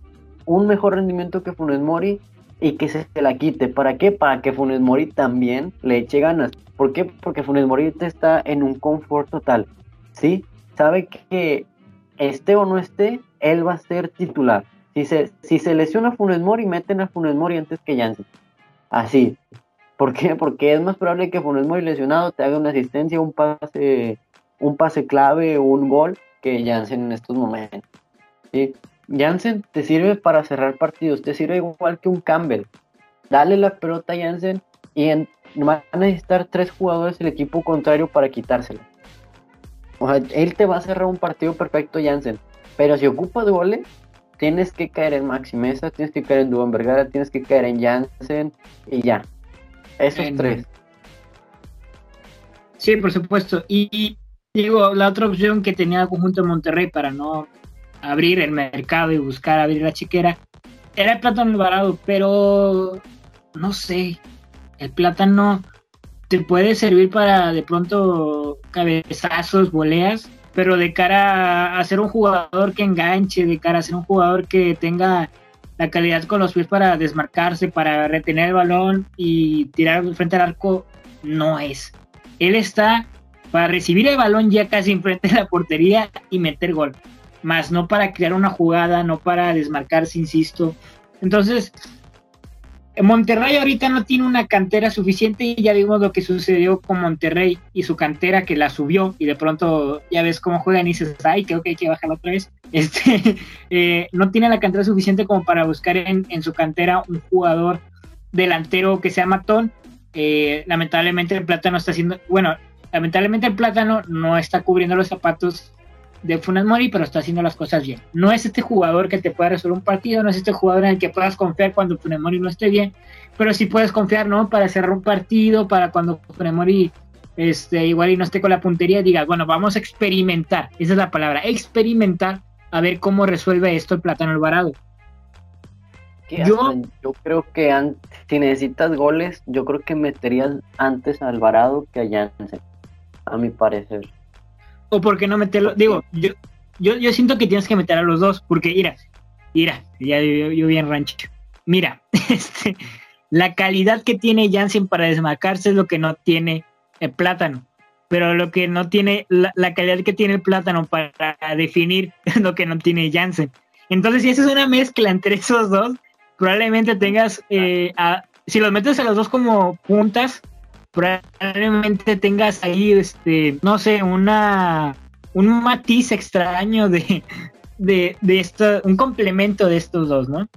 un mejor rendimiento que Funes Mori y que se la quite. ¿Para qué? Para que Funes Mori también le eche ganas. ¿Por qué? Porque Funes Mori está en un confort total. ¿Sí? Sabe que esté o no esté, él va a ser titular. Si se, si se lesiona Funes Mori, meten a Funes Mori antes que Janssen. Así. ¿Por qué? Porque es más probable que Funes Mori lesionado te haga una asistencia, un pase, un pase clave un gol que Janssen en estos momentos. ¿sí? Janssen te sirve para cerrar partidos, te sirve igual que un Campbell. Dale la pelota a Janssen y van a necesitar tres jugadores del equipo contrario para quitársela. O sea, él te va a cerrar un partido perfecto, Janssen. Pero si ocupas goles, tienes que caer en Maxi Mesa, tienes que caer en Duan Vergara, tienes que caer en Jansen y ya. Esos tres. Sí, por supuesto. Y, digo, la otra opción que tenía el conjunto de Monterrey para no abrir el mercado y buscar abrir la chiquera era el plátano Alvarado, pero no sé, el plátano te puede servir para de pronto cabezazos, voleas, pero de cara a, ser un jugador que enganche, de cara a ser un jugador que tenga la calidad con los pies para desmarcarse, para retener el balón y tirar frente al arco, no es. Él está para recibir el balón ya casi enfrente de la portería y meter gol, más no para crear una jugada, no para desmarcarse, insisto. Entonces, Monterrey ahorita no tiene una cantera suficiente y ya vimos lo que sucedió con Monterrey y su cantera que la subió y de pronto ya ves cómo juegan y dices, ay, creo que hay que bajarla otra vez. Este, eh, no tiene la cantera suficiente como para buscar en, su cantera un jugador delantero que sea matón. Eh, lamentablemente el plátano está haciendo, bueno, lamentablemente el plátano no está cubriendo los zapatos de Funes Mori, pero está haciendo las cosas bien. No es este jugador que te pueda resolver un partido, no es este jugador en el que puedas confiar cuando Funes Mori no esté bien, pero sí puedes confiar, ¿no? Para cerrar un partido, para cuando Funes Mori este, igual y no esté con la puntería, digas, bueno, vamos a experimentar, esa es la palabra, experimentar, a ver cómo resuelve esto el Plátano Alvarado. yo, yo creo que si necesitas goles, yo creo que meterías antes a Alvarado que a Jansen, a mi parecer. O porque no meterlo, digo, yo, yo, yo siento que tienes que meter a los dos, porque mira, mira, ya yo, vi en rancho. Mira, este, la calidad que tiene Jansen para desmarcarse es lo que no tiene el plátano. Pero lo que no tiene, la, calidad que tiene el plátano para definir es lo que no tiene Jansen. Entonces, si es una mezcla entre esos dos, probablemente tengas, eh, si los metes a los dos como puntas, probablemente tengas ahí, este, no sé, una un matiz extraño de, de, de esto, un complemento de estos dos, ¿no?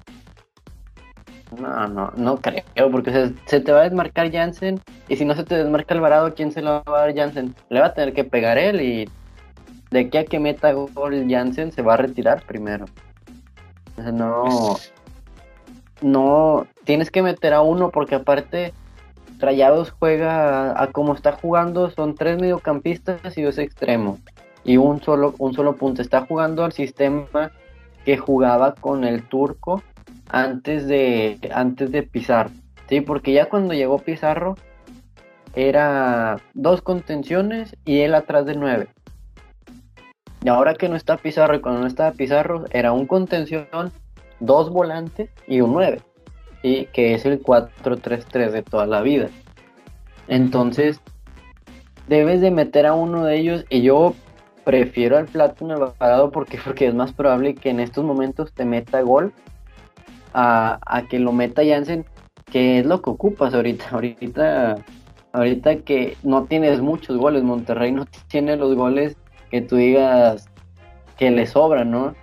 No, no, creo, porque se, te va a desmarcar Jansen y si no se te desmarca Alvarado, ¿quién se lo va a dar Jansen? Le va a tener que pegar él y de aquí a que meta gol Jansen se va a retirar primero. no, no, tienes que meter a uno porque aparte Rayados juega a, como está jugando, son tres mediocampistas y dos extremos y un solo, un solo punto. Está jugando al sistema que jugaba con el turco antes de, antes de Pizarro. Sí, porque ya cuando llegó Pizarro era dos contenciones y él atrás de nueve. Y ahora que no está Pizarro y cuando no estaba Pizarro era un contención, dos volantes y un nueve. Y que es el 4-3-3 de toda la vida. Entonces, debes de meter a uno de ellos y yo prefiero al Plátano Alvarado porque, porque es más probable que en estos momentos te meta gol a, que lo meta Jansen, que es lo que ocupas ahorita. Ahorita, ahorita que no tienes muchos goles, Monterrey no tiene los goles que tú digas que le sobran, ¿no?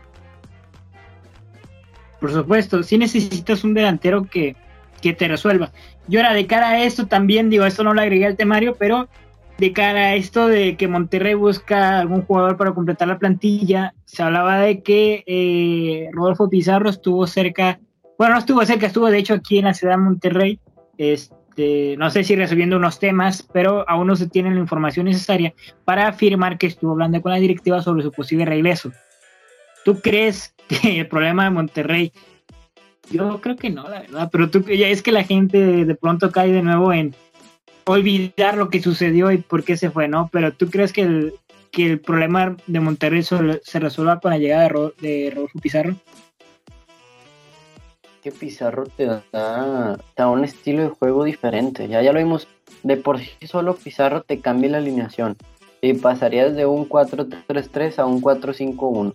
Por supuesto, si necesitas un delantero que, que te resuelva. Y ahora, de cara a esto también, digo, esto no lo agregué al temario, pero de cara a esto de que Monterrey busca algún jugador para completar la plantilla, se hablaba de que eh, Rodolfo Pizarro estuvo cerca, bueno, no estuvo cerca, estuvo de hecho aquí en la ciudad de Monterrey, este, no sé si resolviendo unos temas, pero aún no se tiene la información necesaria para afirmar que estuvo hablando con la directiva sobre su posible regreso. ¿Tú crees que el problema de Monterrey yo creo que no, la verdad, pero tú, ya es que la gente de pronto cae de nuevo en, olvidar lo que sucedió y por qué se fue, ¿no? Pero tú crees que el, que el problema de Monterrey se resuelva con la llegada de, de Rodolfo Pizarro? Que Pizarro te da, un estilo de juego diferente. Ya, ya lo vimos, de por sí solo Pizarro te cambia la alineación. Y pasarías de un 4-3-3 a un 4-5-1.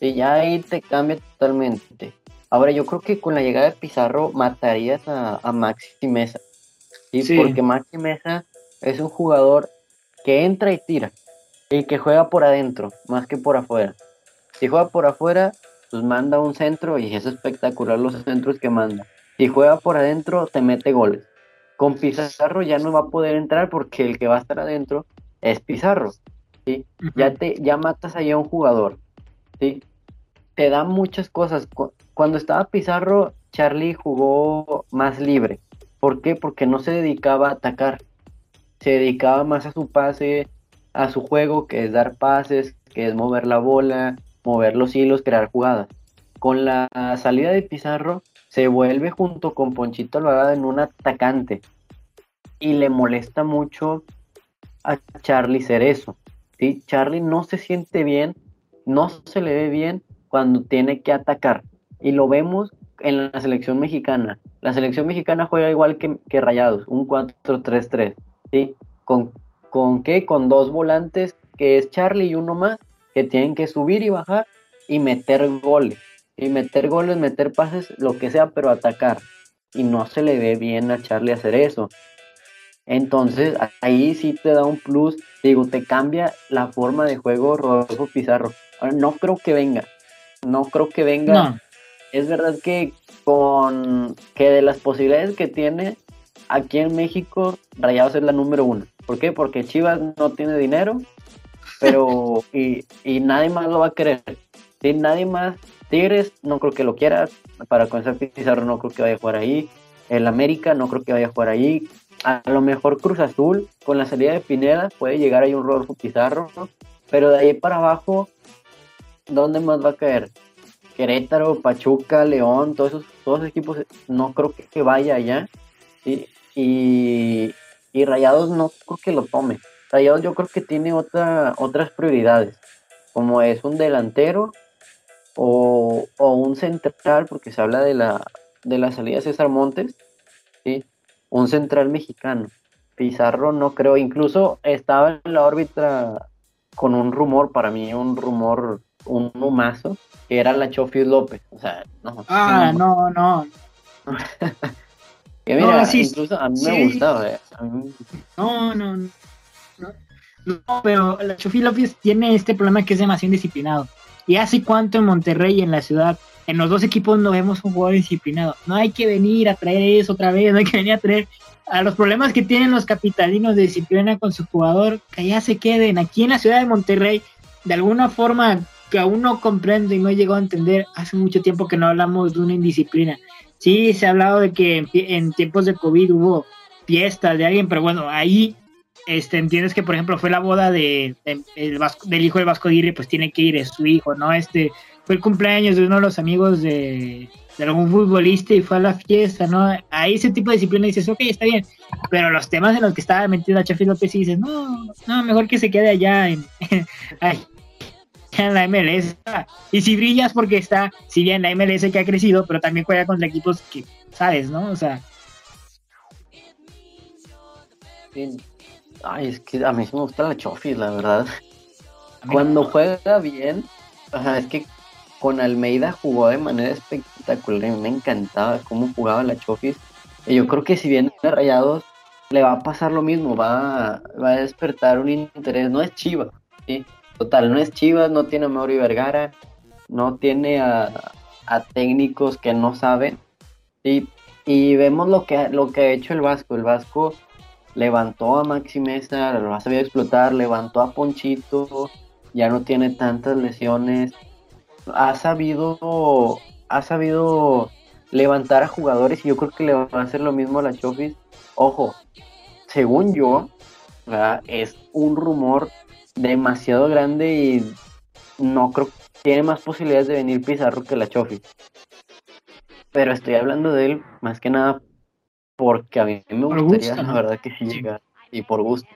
Y ya ahí te cambia totalmente. Ahora yo creo que con la llegada de Pizarro matarías a, a Maxi Mesa. Sí, porque Maxi Mesa es un jugador que entra y tira y que juega por adentro más que por afuera. Si juega por afuera, pues manda un centro y es espectacular los centros que manda. Si juega por adentro, te mete goles. Con Pizarro ya no va a poder entrar porque el que va a estar adentro es Pizarro. ¿sí? ya, te, ya matas ahí a un jugador. ¿Sí? Te da muchas cosas. Cuando estaba Pizarro, Charlie jugó más libre. ¿Por qué? Porque no se dedicaba a atacar. Se dedicaba más a su pase, a su juego, que es dar pases, que es mover la bola, mover los hilos, crear jugadas. Con la salida de Pizarro, se vuelve junto con Ponchito Alvarado en un atacante. Y le molesta mucho a Charlie Cerezo. ¿sí? Charlie no se siente bien, no se le ve bien cuando tiene que atacar. Y lo vemos en la selección mexicana. La selección mexicana juega igual que, Rayados, un 4-3-3, ¿sí? ¿Con, ¿Con qué? Con dos volantes, que es Charlie y uno más, que tienen que subir y bajar y meter goles. Y meter goles, meter pases, lo que sea, pero atacar. Y no se le ve bien a Charlie hacer eso. Entonces, ahí sí te da un plus. Digo, te cambia la forma de juego Rodolfo Pizarro. Ahora, no creo que venga. No creo que venga es verdad que con que de las posibilidades que tiene aquí en México, Rayados es la número uno. ¿Por qué? Porque Chivas no tiene dinero, pero y, nadie más lo va a querer. ¿sí? Nadie más. Tigres no creo que lo quiera. Para comenzar Pizarro no creo que vaya a jugar ahí. El América no creo que vaya a jugar ahí. A lo mejor Cruz Azul, con la salida de Pineda, puede llegar ahí un Rodolfo Pizarro. Pero de ahí para abajo, ¿dónde más va a caer? Querétaro, Pachuca, León, todos esos, todos equipos, no creo que, vaya allá. Y, y, Rayados no creo que lo tome. Rayados yo creo que tiene otra, otras prioridades, como es un delantero o, un central, porque se habla de la, de la salida de César Montes, ¿sí? un central mexicano. Pizarro no creo, incluso estaba en la órbita con un rumor, para mí un rumor, un humazo, que era la Chofi López. O sea, no. Ah, no, no. que mira, incluso a mí me gustaba. Eh, no, no, no. No, pero la Chofi López tiene este problema que es demasiado indisciplinado. ¿Y hace cuánto en Monterrey, en la ciudad, en los dos equipos no vemos un jugador disciplinado? No hay que venir a traer eso otra vez, no hay que venir a traer a los problemas que tienen los capitalinos de disciplina con su jugador, que ya se queden. Aquí en la ciudad de Monterrey, de alguna forma que aún no comprendo y no he llegado a entender, hace mucho tiempo que no hablamos de una indisciplina. Sí, se ha hablado de que en, tiempos de COVID hubo fiestas de alguien, pero bueno, ahí este, entiendes que, por ejemplo, fue la boda de, del hijo de Vasco Aguirre, pues tiene que ir, es su hijo, ¿no? Este, fue el cumpleaños de uno de los amigos de, algún futbolista y fue a la fiesta, ¿no? Ahí ese tipo de disciplina dices, ok, está bien, pero los temas en los que estaba metido a Chafi López y dices, no, no, mejor que se quede allá en, en la MLS. Y si brillas porque está, si bien la MLS que ha crecido, pero también juega contra equipos que, ¿sabes, no? O sea... Ay, es que a mí me gusta la Chofi, la verdad. Cuando juega bien, es que con Almeida jugó de manera espectacular. me encantaba cómo jugaba la Chofi. Y yo creo que si viene Rayados, le va a pasar lo mismo. Va, va a despertar un interés. No es Chiva, ¿sí? Total, no es Chivas, no tiene a Mauri Vergara, no tiene a, técnicos que no saben. Y, y, vemos lo que, lo que ha hecho el Vasco. El Vasco levantó a Maxi Mesa, lo ha sabido explotar, levantó a Ponchito, ya no tiene tantas lesiones. Ha sabido, ha sabido levantar a jugadores y yo creo que le va a hacer lo mismo a la Chofis. Ojo, según yo, es un rumor demasiado grande y no creo que tiene más posibilidades de venir Pizarro que la Chofi. Pero estoy hablando de él más que nada porque a mí me gustaría, la verdad, que sí, llega y por gusto.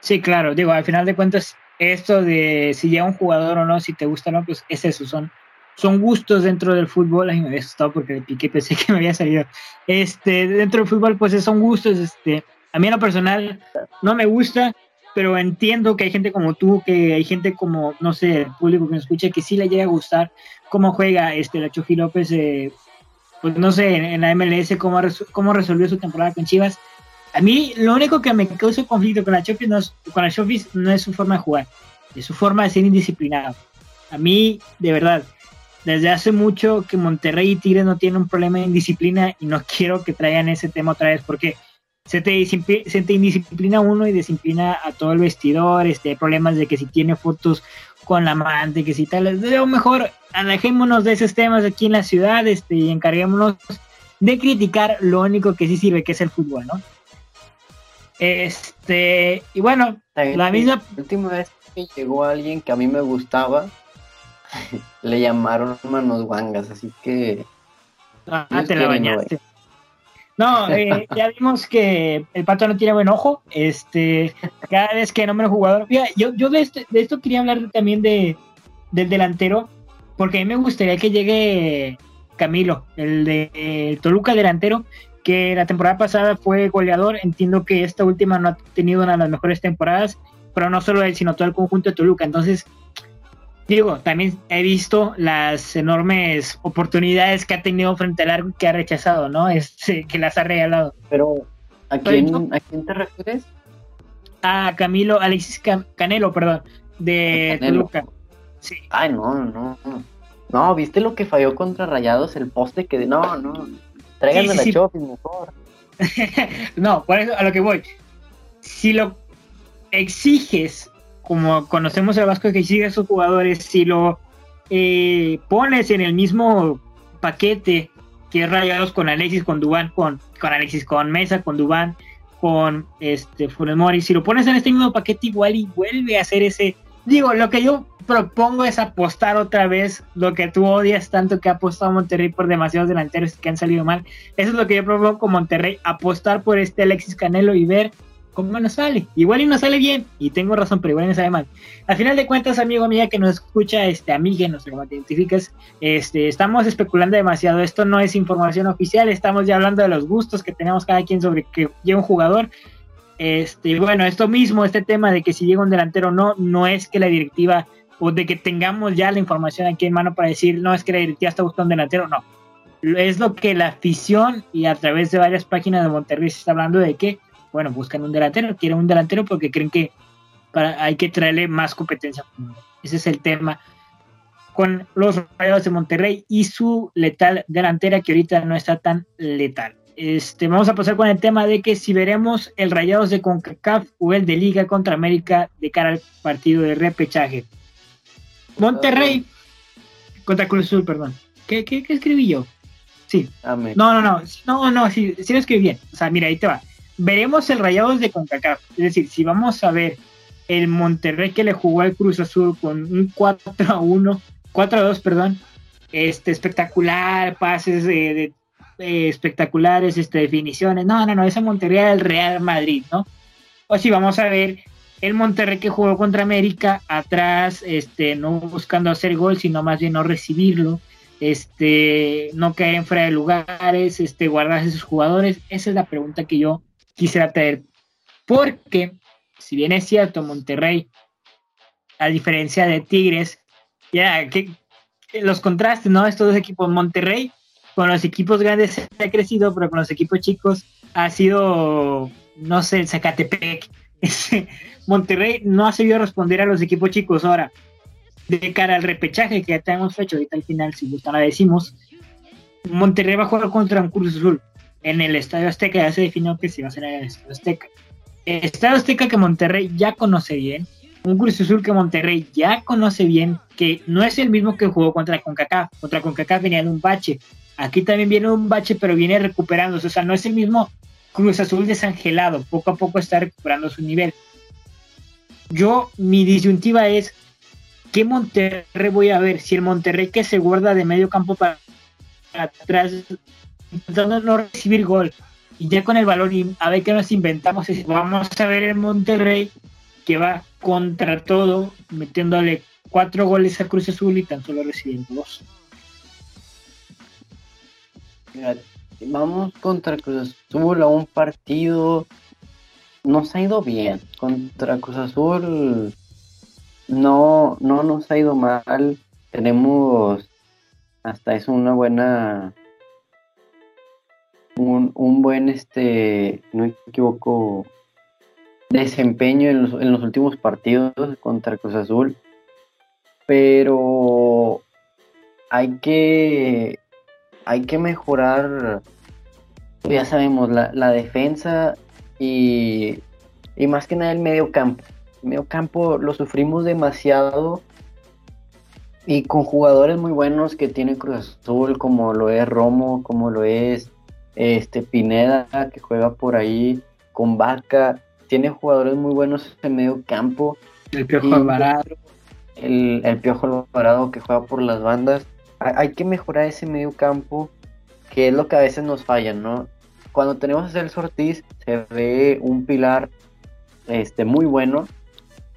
Sí, claro, digo, al final de cuentas, esto de si llega un jugador o no, si te gusta o no, pues es eso, son, son gustos dentro del fútbol. Ay, me había asustado porque le piqué, pensé que me había salido. Este, dentro del fútbol, pues son gustos, este, a mí en lo personal no me gusta, pero entiendo que hay gente como tú, que hay gente como, no sé, el público que nos escucha, que sí le llega a gustar cómo juega este la Chofi López, eh, pues no sé, en, la MLS, cómo, cómo resolvió su temporada con Chivas. A mí lo único que me causa conflicto con la Chofi no es, con la no es su forma de jugar, es su forma de ser indisciplinado. A mí, de verdad, desde hace mucho que Monterrey y Tigres no tienen un problema de indisciplina y no quiero que traigan ese tema otra vez porque se te, se te indisciplina uno y disciplina a todo el vestidor, este, problemas de que si tiene fotos con la amante, que si tal, o mejor alejémonos de esos temas aquí en la ciudad, este, y encarguémonos de criticar lo único que sí sirve, que es el fútbol, ¿no? Este, y bueno, la misma... La última vez que llegó alguien que a mí me gustaba, le llamaron manos guangas, así que... Ah, te la bañaste. No, eh, ya vimos que el pato no tiene buen ojo. Este, cada vez que nombra un jugador. yo, yo de, este, de esto quería hablar también de, del delantero, porque a mí me gustaría que llegue Camilo, el de Toluca delantero, que la temporada pasada fue goleador. Entiendo que esta última no ha tenido una de las mejores temporadas, pero no solo él, sino todo el conjunto de Toluca. Entonces, digo, también he visto las enormes oportunidades que ha tenido frente al arco que ha rechazado, ¿no? Es, que las ha regalado. Pero, ¿a quién, ¿a quién te refieres? A Camilo, Alexis Canelo, perdón, de Toluca. Sí. Ay, no, no, no. No, ¿viste lo que falló contra Rayados? El poste que... No, no. Tráiganme la sí. mejor. no, por eso a lo que voy. Si lo exiges como conocemos el Vasco que sigue a sus jugadores, si lo eh, pones en el mismo paquete que es Rayados con Alexis, con Dubán, con, con Alexis, con Mesa, con Dubán, con este Funes Mori, si lo pones en este mismo paquete igual y vuelve a hacer ese digo, lo que yo propongo es apostar otra vez lo que tú odias tanto que ha apostado Monterrey por demasiados delanteros que han salido mal. Eso es lo que yo propongo con Monterrey, apostar por este Alexis Canelo y ver cómo nos sale. Igual y nos sale bien, y tengo razón, pero igual no sale mal. Al final de cuentas, amigo amiga que nos escucha, este amiga, no sé cómo te identificas, este, estamos especulando demasiado. Esto no es información oficial, estamos ya hablando de los gustos que tenemos cada quien sobre que llega un jugador. Este, bueno, esto mismo, este tema de que si llega un delantero o no, no es que la directiva o de que tengamos ya la información aquí en mano para decir, no es que la directiva está buscando un delantero, no. Es lo que la afición y a través de varias páginas de Monterrey se está hablando de que, bueno, buscan un delantero, quieren un delantero porque creen que para, hay que traerle más competencia. Ese es el tema con los Rayados de Monterrey y su letal delantera que ahorita no está tan letal. Este, vamos a pasar con el tema de que si veremos el Rayados de CONCACAF o el de Liga contra América de cara al partido de repechaje. Monterrey contra Cruz Azul, perdón. ¿Qué, qué, escribí yo? Sí. No, no, no. No, no, sí, sí lo escribí bien. O sea, mira, ahí te va. Veremos el Rayados de CONCACAF. Es decir, si vamos a ver el Monterrey que le jugó al Cruz Azul con un 4 a 1, 4 a 2, perdón. Este, espectacular, pases de, espectaculares, este, definiciones. No, no, no, ese Monterrey era el Real Madrid, ¿no? O si vamos a ver el Monterrey que jugó contra América atrás, este, no buscando hacer gol, sino más bien no recibirlo, este, no caer en fuera de lugares, este, guardar a esos jugadores. Esa es la pregunta que yo quisiera traer. Porque, si bien es cierto, Monterrey, a diferencia de Tigres, ya que los contrastes, ¿no? Estos dos equipos, Monterrey, con los equipos grandes ha crecido, pero con los equipos chicos ha sido, no sé, el Zacatepec. Monterrey no ha sabido responder a los equipos chicos. Ahora, de cara al repechaje que ya tenemos hecho, ahorita al final, si gustan, la decimos. Monterrey va a jugar contra un Cruz Azul en el Estadio Azteca. Ya se definió que se va a hacer en el Estadio Azteca. Estadio Azteca que Monterrey ya conoce bien. Un Cruz Azul que Monterrey ya conoce bien, que no es el mismo que jugó contra Concacaf. Contra Concacaf venía de un bache. Aquí también viene un bache, pero viene recuperándose. O sea, no es el mismo Cruz Azul desangelado. Poco a poco está recuperando su nivel yo, mi disyuntiva es, ¿qué Monterrey voy a ver? Si el Monterrey que se guarda de medio campo para, atrás, intentando no recibir gol, y ya con el balón, a ver qué nos inventamos, vamos a ver el Monterrey que va contra todo, metiéndole cuatro goles a Cruz Azul y tan solo recibiendo dos. vamos contra Cruz Azul a un partido nos ha ido bien. Contra Cruz Azul no, no nos ha ido mal. Tenemos hasta eso una buena un, un, buen este no me equivoco desempeño en los, en los últimos partidos contra Cruz Azul pero hay que hay que mejorar ya sabemos la, la defensa y, más que nada el medio campo. El medio campo lo sufrimos demasiado y con jugadores muy buenos que tiene Cruz Azul, como lo es Romo, como lo es este Pineda, que juega por ahí, con Vaca. Tiene jugadores muy buenos en medio campo. El Piojo Alvarado. El, el Piojo Alvarado que juega por las bandas. Hay, hay que mejorar ese medio campo, que es lo que a veces nos falla, ¿no? cuando tenemos a Celso Ortiz se ve un pilar este, muy bueno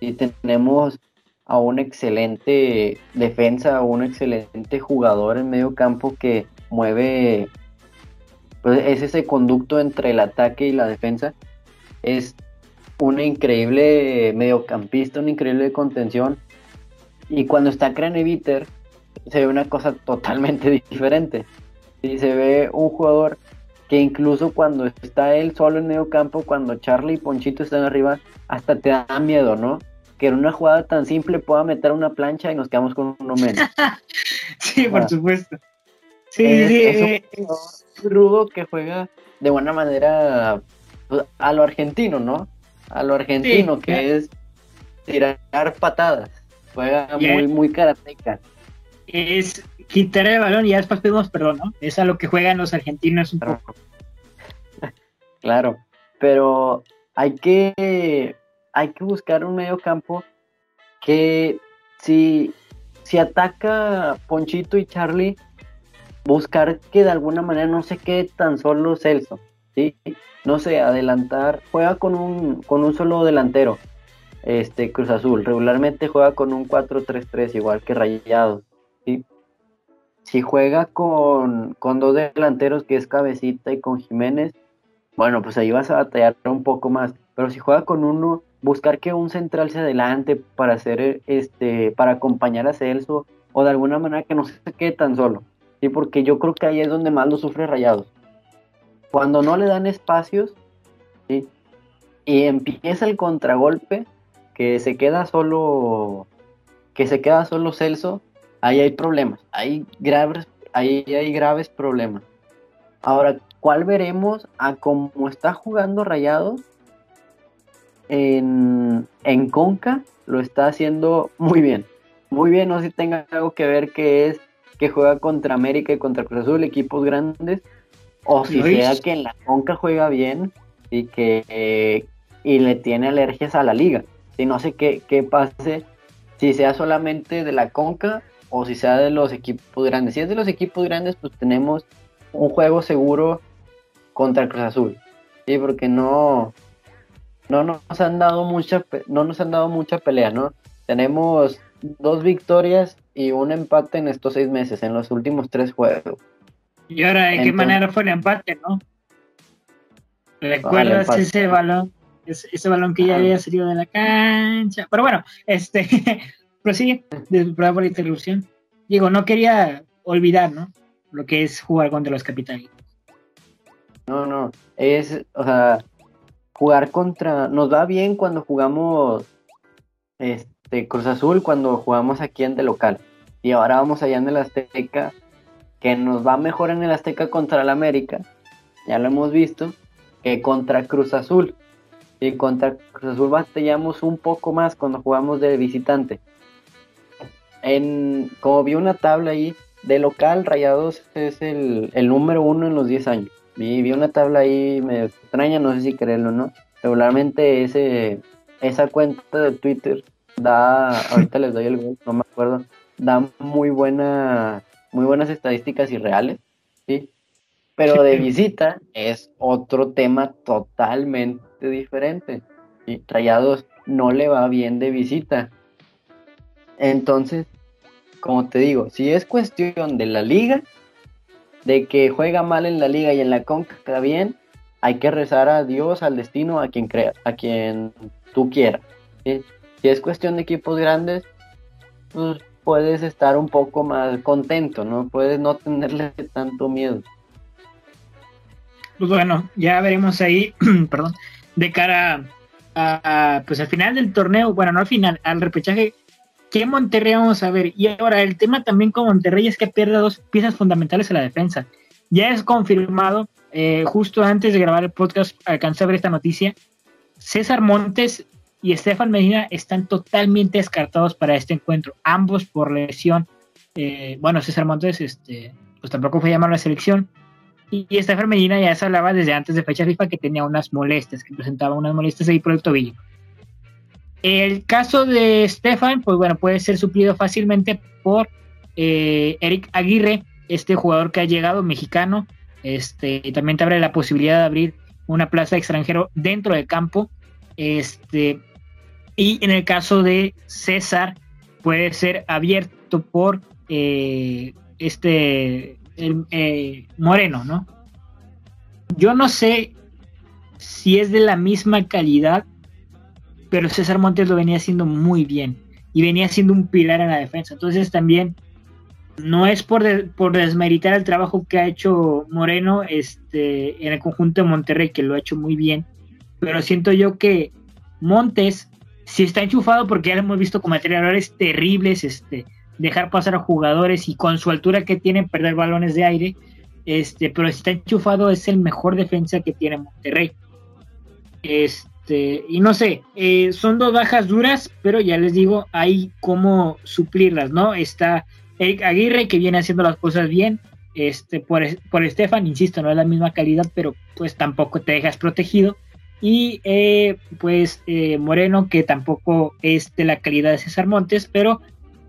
y tenemos a un excelente defensa, a un excelente jugador en medio campo que mueve, pues es ese conducto entre el ataque y la defensa. Es un increíble mediocampista, una increíble contención. Y cuando está Craneviter, se ve una cosa totalmente diferente. Y se ve un jugador que incluso cuando está él solo en medio campo, cuando Charlie y Ponchito están arriba, hasta te da miedo, ¿no? Que en una jugada tan simple pueda meter una plancha y nos quedamos con uno menos. sí, por supuesto. Sí, sí. Es, rudo que juega de buena manera pues, a lo argentino, ¿no? A lo argentino, que es tirar patadas. Juega muy, muy karateca. Es quitar el balón y ya después pedimos perdón, ¿no? Es a lo que juegan los argentinos un poco. Claro, pero hay que, hay que buscar un medio campo que si, si ataca Ponchito y Charlie, buscar que de alguna manera no se quede tan solo Celso, ¿sí? No sé, adelantar, juega con un, con un solo delantero, este Cruz Azul, regularmente juega con un 4-3-3, igual que Rayados, ¿sí? Si juega con, con dos delanteros, que es Cabecita y con Jiménez, bueno, pues ahí vas a batallar un poco más, pero si juega con uno, buscar que un central se adelante para hacer este para acompañar a Celso o de alguna manera que no se quede tan solo. Sí, porque yo creo que ahí es donde más lo sufre Rayados. Cuando no le dan espacios, y empieza el contragolpe, que se queda solo que se queda solo Celso, ahí hay problemas, hay graves, ahí hay graves problemas. Ahora, ¿cuál veremos a cómo está jugando Rayados? en, Conca lo está haciendo muy bien. Muy bien, no sé si tenga algo que ver que es que juega contra América y contra Cruz Azul, equipos grandes, o si sea que en la Conca juega bien y que y le tiene alergias a la liga. Si no sé qué, qué pase, si sea solamente de la Conca o si sea de los equipos grandes. Si es de los equipos grandes, pues tenemos un juego seguro contra Cruz Azul. Sí, porque no, no nos han dado mucha no nos han dado mucha pelea, ¿no? Tenemos dos victorias y un empate en estos seis meses, en los últimos tres juegos. Y ahora, ¿de qué manera fue el empate, no? ¿Recuerdas ese balón? Ese, balón que ya había salido de la cancha. Pero bueno, este, prosigue, perdón por la interrupción. Digo, no quería olvidar, ¿no? Lo que es jugar contra los capitales. No, no, es, o sea, jugar contra, nos va bien cuando jugamos este Cruz Azul, cuando jugamos aquí en de local. Y ahora vamos allá en el Azteca, que nos va mejor en el Azteca contra el América, ya lo hemos visto, que contra Cruz Azul. Y contra Cruz Azul batallamos un poco más cuando jugamos de visitante. En, como vi una tabla ahí, de local, Rayados es el, el número uno en los 10 años. Vi, una tabla ahí me extraña, no sé si creerlo o no. Regularmente ese, esa cuenta de Twitter da, ahorita les doy el no me acuerdo, da muy buena, muy buenas estadísticas y reales, ¿sí? Pero de visita es otro tema totalmente diferente. ¿sí? Rayados no le va bien de visita. Entonces, como te digo, si es cuestión de la liga, de que juega mal en la liga y en la conca bien, hay que rezar a Dios, al destino, a quien creas, a quien tú quieras. Si es cuestión de equipos grandes, pues puedes estar un poco más contento, ¿no? Puedes no tenerle tanto miedo. Pues bueno, ya veremos ahí, perdón, de cara a, pues al final del torneo, bueno, no al final, al repechaje ¿Qué Monterrey vamos a ver? Y ahora el tema también con Monterrey es que pierde dos piezas fundamentales en la defensa. Ya es confirmado, eh, justo antes de grabar el podcast alcancé a ver esta noticia, César Montes y Estefan Medina están totalmente descartados para este encuentro, ambos por lesión. Eh, bueno, César Montes este, pues tampoco fue llamado a la selección. Y, Estefan Medina ya se hablaba desde antes de fecha FIFA que tenía unas molestias, que presentaba unas molestias ahí por el tobillo. El caso de Stefan, pues bueno, puede ser suplido fácilmente por eh, Eric Aguirre, este jugador que ha llegado, mexicano, este, también te abre la posibilidad de abrir una plaza de extranjero dentro del campo. Este, y en el caso de César, puede ser abierto por eh, este eh, Moreno, ¿no? Yo no sé si es de la misma calidad pero César Montes lo venía haciendo muy bien y venía siendo un pilar en la defensa. Entonces también no es por, por desmeritar el trabajo que ha hecho Moreno este, en el conjunto de Monterrey, que lo ha hecho muy bien, pero siento yo que Montes si está enchufado porque ya lo hemos visto cometer errores terribles, este, dejar pasar a jugadores y con su altura que tienen perder balones de aire, este, pero si está enchufado es el mejor defensa que tiene Monterrey. Este, y no sé, eh, son dos bajas duras, pero ya les digo, hay cómo suplirlas, ¿no? Está Eric Aguirre, que viene haciendo las cosas bien, este, por, por Estefan, insisto, no es la misma calidad, pero pues tampoco te dejas protegido. Y eh, pues eh, Moreno, que tampoco es de la calidad de César Montes, pero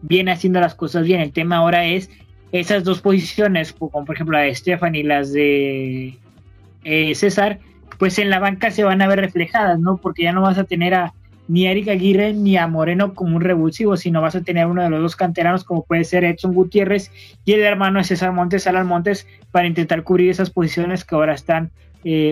viene haciendo las cosas bien. El tema ahora es esas dos posiciones, como por ejemplo la de Estefan y las de eh, César, pues en la banca se van a ver reflejadas, ¿no? Porque ya no vas a tener a ni a Eric Aguirre ni a Moreno como un revulsivo, sino vas a tener uno de los dos canteranos como puede ser Edson Gutiérrez y el hermano de César Montes, Alan Montes, para intentar cubrir esas posiciones que ahora están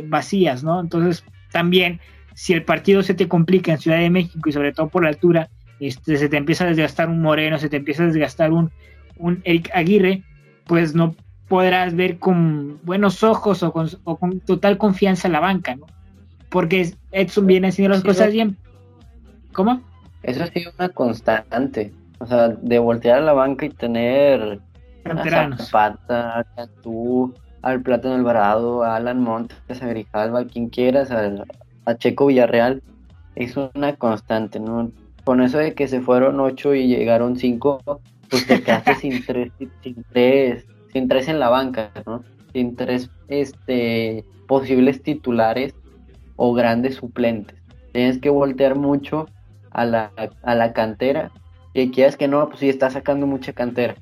vacías, ¿no? Entonces, también si el partido se te complica en Ciudad de México y sobre todo por la altura, este, se te empieza a desgastar un Moreno, se te empieza a desgastar un, un Eric Aguirre, pues no podrás ver con buenos ojos o con, total confianza la banca, ¿no? Porque Edson viene haciendo las cosas bien. ¿Cómo? Eso ha sido una constante. O sea, de voltear a la banca y tener a Zapata, a Cantú, al Plátano Alvarado, a Alan Montes, a Grijalva, a quien quieras, a, Checo Villarreal, es una constante, ¿no? Con eso de que se fueron ocho y llegaron cinco, pues te quedaste sin tres, sin tres, sin tres en la banca, ¿no? Sin tres este, posibles titulares o grandes suplentes. Tienes que voltear mucho a la, a la cantera. Y quieras que no, pues sí, está sacando mucha cantera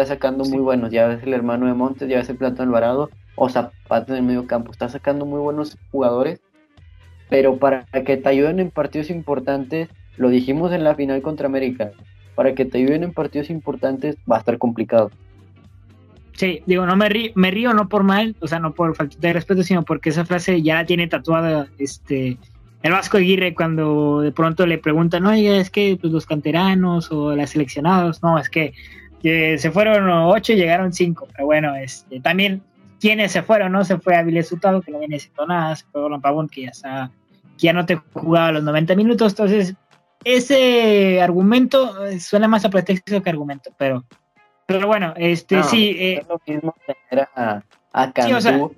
está sacando muy buenos. Ya ves el hermano de Montes, ya ves el Plato Alvarado o Zapata en el medio campo. Está sacando muy buenos jugadores. Pero para que te ayuden en partidos importantes, lo dijimos en la final contra América, para que te ayuden en partidos importantes va a estar complicado. Sí, digo, no me río, me río no por mal, o sea, no por falta de respeto, sino porque esa frase ya la tiene tatuada este el Vasco Aguirre cuando de pronto le preguntan, oye, es que pues, los canteranos o las seleccionados, no, es que que se fueron ocho y llegaron cinco, pero bueno, este, también quienes se fueron, ¿no? Se fue a Viles que no haciendo nada, se fue a Pavón, que ya, está, que ya no te jugaba los 90 minutos, entonces ese argumento eh, suena más a pretexto que argumento, pero, pero bueno, este sí. Eh, es lo mismo tener a, a Cantú,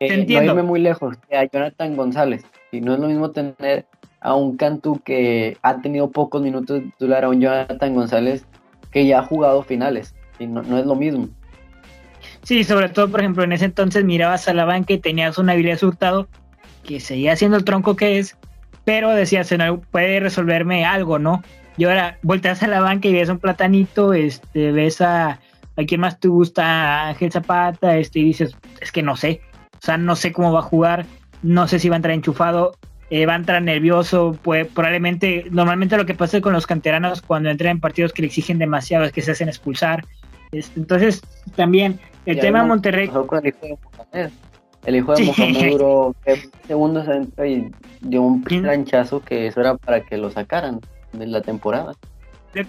no irme muy lejos, que a Jonathan González, y no es lo mismo tener a un Cantú que ha tenido pocos minutos de titular, a un Jonathan González que ya ha jugado finales, y no, es lo mismo. Sí, sobre todo, por ejemplo, en ese entonces mirabas a la banca y tenías una habilidad surtado que seguía siendo el tronco que es, pero decías, no, puede resolverme algo, ¿no? Y ahora volteas a la banca y ves un platanito, este, ves a, a quién más te gusta, Ángel Zapata, este, y dices, es que no sé, o sea, no sé cómo va a jugar, no sé si va a entrar enchufado, eh, va a entrar nervioso, pues probablemente, normalmente lo que pasa con los canteranos cuando entran en partidos que le exigen demasiado es que se hacen expulsar. Entonces, también el tema de Monterrey. El hijo de Mohamed, duró segundos adentro y dio un planchazo que eso era para que lo sacaran de la temporada.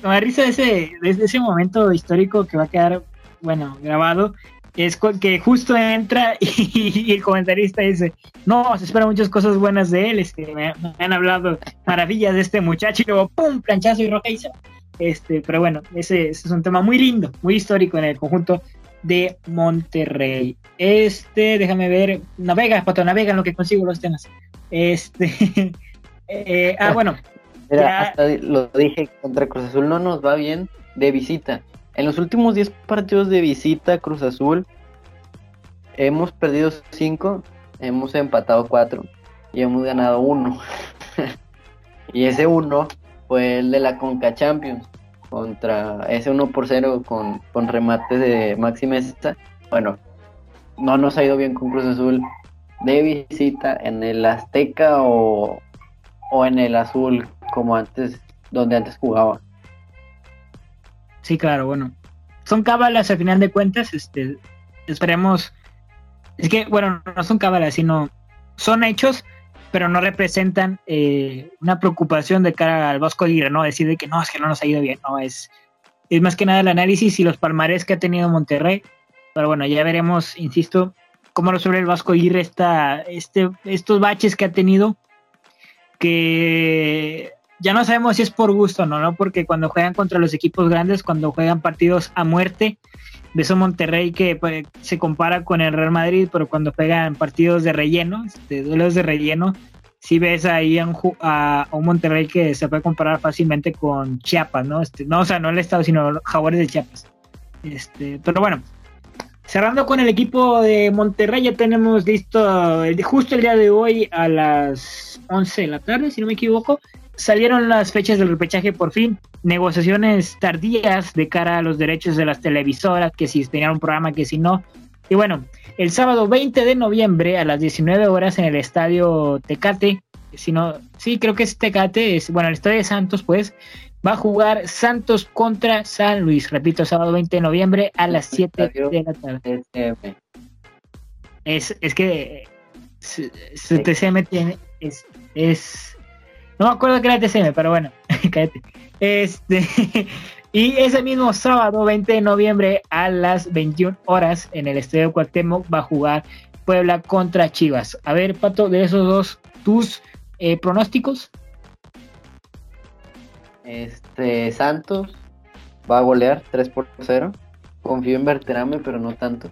Me risa ese, desde ese momento histórico que va a quedar, bueno, grabado, es que justo entra y, el comentarista dice, no, se esperan muchas cosas buenas de él, este, me, han hablado maravillas de este muchacho y luego, ¡pum!, planchazo y roja Este, pero bueno, ese, es un tema muy lindo, muy histórico en el conjunto de Monterrey. Este, déjame ver, navega, Pato, navega en lo que consigo los temas. Este, eh, ah, bueno. hasta lo dije, contra Cruz Azul no nos va bien de visita. En los últimos 10 partidos de visita Cruz Azul, hemos perdido 5, hemos empatado 4 y hemos ganado 1. y ese 1 fue el de la Conca Champions contra ese 1 por 0 con, con remate de Maxi. Bueno, no nos ha ido bien con Cruz Azul de visita en el Azteca o, o en el Azul como antes, donde antes jugaba. Sí, claro, bueno. Son cábalas al final de cuentas, este, esperemos. Es que, bueno, no son cábalas, sino son hechos, pero no representan eh, una preocupación de cara al Vasco Aguirre, ¿no? Decir de que no, es que no nos ha ido bien, no, es, es más que nada el análisis y los palmares que ha tenido Monterrey. Pero bueno, ya veremos, insisto, cómo resuelve el Vasco Aguirre esta, este, estos baches que ha tenido, que ya no sabemos si es por gusto o no, ¿no? Porque cuando juegan contra los equipos grandes, cuando juegan partidos a muerte, ves un Monterrey que pues, se compara con el Real Madrid, pero cuando juegan partidos de relleno, este, duelos de relleno, sí ves ahí a un, Monterrey que se puede comparar fácilmente con Chiapas, ¿no? Este, no, o sea, no el estado, sino Jaguares de Chiapas. Este, pero bueno, cerrando con el equipo de Monterrey, ya tenemos listo, justo el día de hoy a las 11 de la tarde, si no me equivoco, salieron las fechas del repechaje por fin, negociaciones tardías de cara a los derechos de las televisoras, que si tenían un programa, que si no. Y bueno, el sábado 20 de noviembre a las 19 horas en el estadio Tecate, si no, sí, creo que es Tecate, es, bueno, el estadio de Santos, pues, va a jugar Santos contra San Luis, repito, sábado 20 de noviembre a las 7 de la tarde. Es, es que su, TCM tiene, es, es no me acuerdo que era TCM, pero bueno, cállate. Este, y ese mismo sábado, 20 de noviembre, a las 21 horas, en el Estadio Cuauhtémoc, va a jugar Puebla contra Chivas. A ver, Pato, de esos dos, tus eh, pronósticos. Este, Santos va a golear 3 por 0. Confío en Berterame, pero no tanto.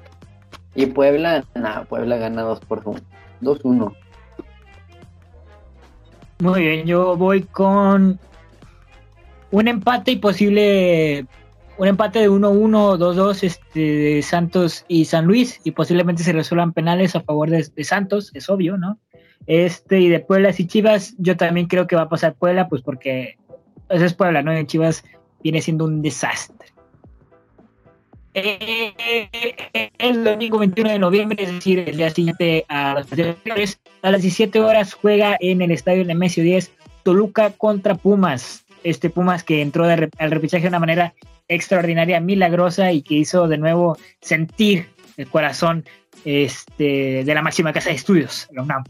Y Puebla, nada, Puebla gana 2 por 1. 2-1. Muy bien, yo voy con un empate y posible un empate de 1-1, 2-2 este, de Santos y San Luis y posiblemente se resuelvan penales a favor de, Santos, es obvio, ¿no? Este y de Puebla y Chivas, yo también creo que va a pasar Puebla, pues porque eso es Puebla, ¿no? Y Chivas viene siendo un desastre. Eh, el domingo 21 de noviembre, es decir, el día siguiente a las a las 17 horas juega en el estadio Nemesio 10 Toluca contra Pumas. Este Pumas que entró al repechaje de una manera extraordinaria, milagrosa y que hizo de nuevo sentir el corazón este, de la máxima casa de estudios, la UNAM.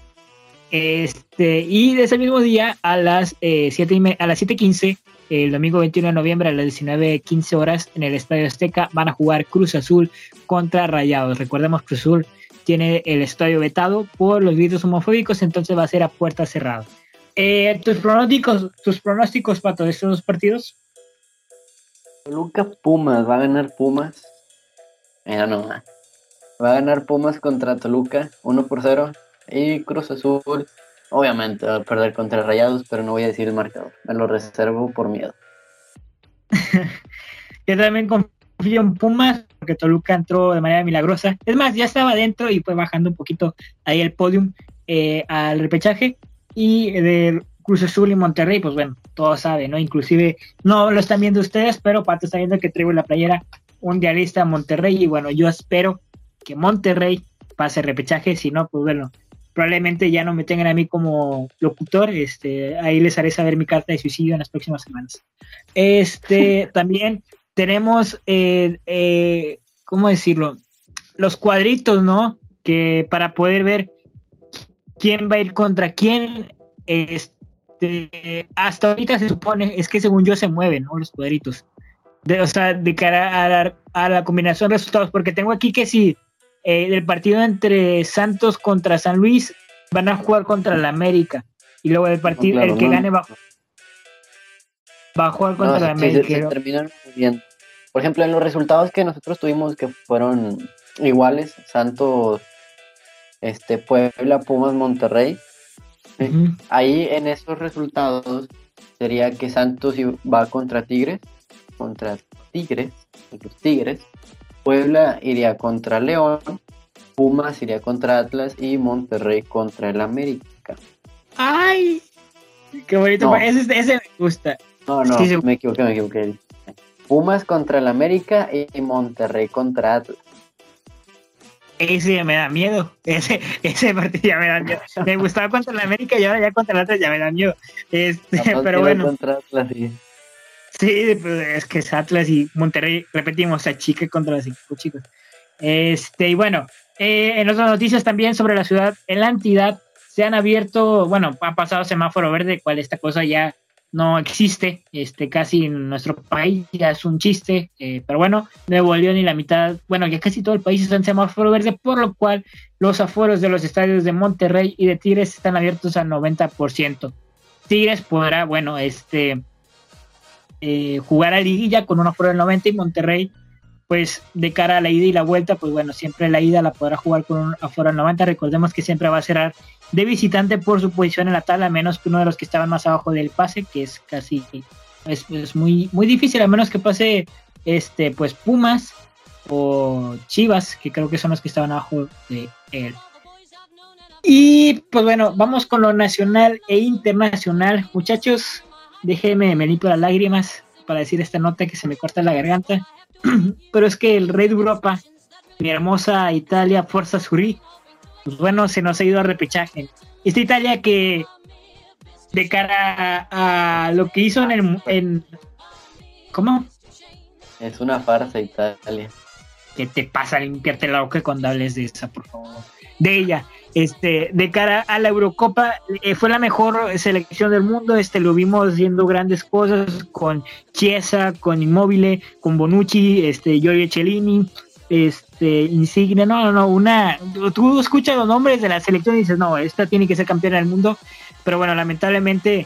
Este, y de ese mismo día, a las, eh, 7 a las 7.15, el domingo 21 de noviembre a las 19.15 horas en el Estadio Azteca van a jugar Cruz Azul contra Rayados. Recordemos Cruz Azul tiene el estadio vetado por los gritos homofóbicos, entonces va a ser a puerta cerrada. Eh, ¿Tus pronósticos, tus pronósticos para todos estos dos partidos? Toluca Pumas, va a ganar Pumas. Mira va a ganar Pumas contra Toluca, 1 por 0. Y Cruz Azul, obviamente, va perder contra Rayados, pero no voy a decir el marcador. Me lo reservo por miedo. Yo también confío en Pumas, porque Toluca entró de manera milagrosa. Es más, ya estaba dentro y fue bajando un poquito ahí el podium eh, al repechaje. Y de Cruz Azul y Monterrey, pues bueno, todos saben, ¿no? Inclusive no lo están viendo ustedes, pero Pato está viendo que traigo la playera un dialista a Monterrey. Y bueno, yo espero que Monterrey pase repechaje. Si no, pues bueno, probablemente ya no me tengan a mí como locutor, este, ahí les haré saber mi carta de suicidio en las próximas semanas. Este, también tenemos, eh, eh, ¿cómo decirlo? Los cuadritos, ¿no? Que para poder ver quién va a ir contra quién, este, hasta ahorita se supone, es que según yo se mueven, ¿no? Los cuadritos. De, o sea, de cara a la, a la combinación de resultados, porque tengo aquí que si eh, del partido entre Santos contra San Luis van a jugar contra el América y luego el partido el que gane va, a jugar contra el América. bien. Por ejemplo, en los resultados que nosotros tuvimos que fueron iguales, Santos, este Puebla, Pumas, Monterrey. Ahí en esos resultados sería que Santos va contra Tigres, contra Tigres, los Tigres, Puebla iría contra León, Pumas iría contra Atlas y Monterrey contra el América. ¡Ay! Qué bonito, ese, me gusta. No, no, me equivoqué, me equivoqué. Pumas contra el América y Monterrey contra Atlas. Ese me da miedo. Ese, ese partido ya me da miedo. Me gustaba contra el América y ahora ya contra el Atlas ya me da miedo. Este, pero bueno. Contra Atlas, sí. Sí, pues, es que es Atlas y Monterrey, repetimos, a chica contra los equipos chicos. Este, y bueno, eh, en otras noticias también sobre la ciudad, en la entidad se han abierto, bueno, ha pasado semáforo verde, cual esta cosa ya no existe, este, casi en nuestro país ya es un chiste, eh, pero bueno, Nuevo León y la mitad, bueno, ya casi todo el país está en semáforo verde, por lo cual los aforos de los estadios de Monterrey y de Tigres están abiertos al 90%. Tigres podrá, bueno, este, eh, jugar a liguilla con un aforo del 90 y Monterrey, pues de cara a la ida y la vuelta, pues bueno, siempre la ida la podrá jugar con un aforo del 90. Recordemos que siempre va a ser de visitante por su posición en la tabla, menos que uno de los que estaban más abajo del pase, que es casi, es, muy, muy difícil, a menos que pase este, pues Pumas o Chivas, que creo que son los que estaban abajo de él. Y pues bueno, vamos con lo nacional e internacional. Muchachos, déjenme, me limpio las lágrimas para decir esta nota que se me corta la garganta. Pero es que el rey de Europa, mi hermosa Italia, Fuerza Suri, pues bueno, se nos ha ido a repechaje. Esta Italia que de cara a, lo que hizo en el... En, ¿Cómo? Es una farsa Italia. ¿Qué te pasa? Limpiarte la boca cuando hables de esa, por favor. De ella. Este, de cara a la Eurocopa, eh, fue la mejor selección del mundo. Este, lo vimos haciendo grandes cosas con Chiesa, con Immobile, con Bonucci, este, Giorgio Cellini, este, Insigne. No, no, no, una. Tú escuchas los nombres de la selección y dices, no, esta tiene que ser campeona del mundo. Pero bueno, lamentablemente,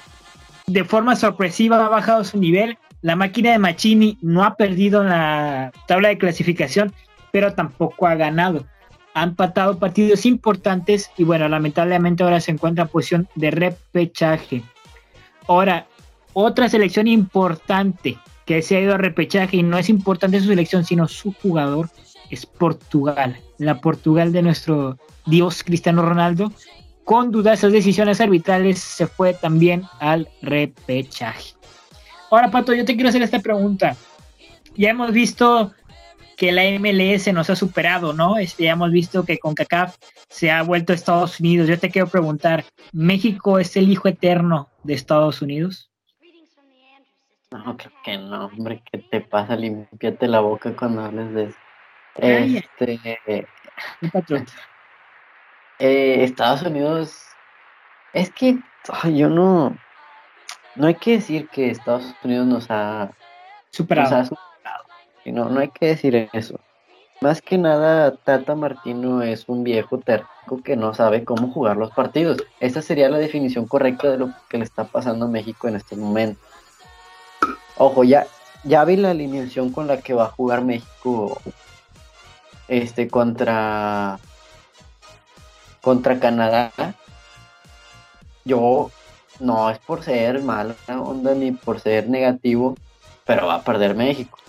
de forma sorpresiva ha bajado su nivel. La máquina de Machini no ha perdido la tabla de clasificación, pero tampoco ha ganado ha empatado partidos importantes y bueno, lamentablemente ahora se encuentra en posición de repechaje. Ahora, otra selección importante que se ha ido a repechaje y no es importante su selección, sino su jugador, es Portugal. La Portugal de nuestro Dios Cristiano Ronaldo, con dudosas decisiones arbitrales, se fue también al repechaje. Ahora, Pato, yo te quiero hacer esta pregunta. Ya hemos visto que la MLS nos ha superado, ¿no? Este, ya hemos visto que con CACAF se ha vuelto a Estados Unidos. Yo te quiero preguntar, ¿México es el hijo eterno de Estados Unidos? No, creo que no, hombre, ¿qué te pasa? Limpiate la boca cuando hables de eso. Este, eh, Estados Unidos, es que yo no, no hay que decir que Estados Unidos nos ha superado. No, no hay que decir eso. Más que nada, Tata Martino es un viejo terco que no sabe cómo jugar los partidos. Esa sería la definición correcta de lo que le está pasando a México en este momento. Ojo, ya, ya vi la alineación con la que va a jugar México este contra contra Canadá. Yo no es por ser mala onda ni por ser negativo, pero va a perder México.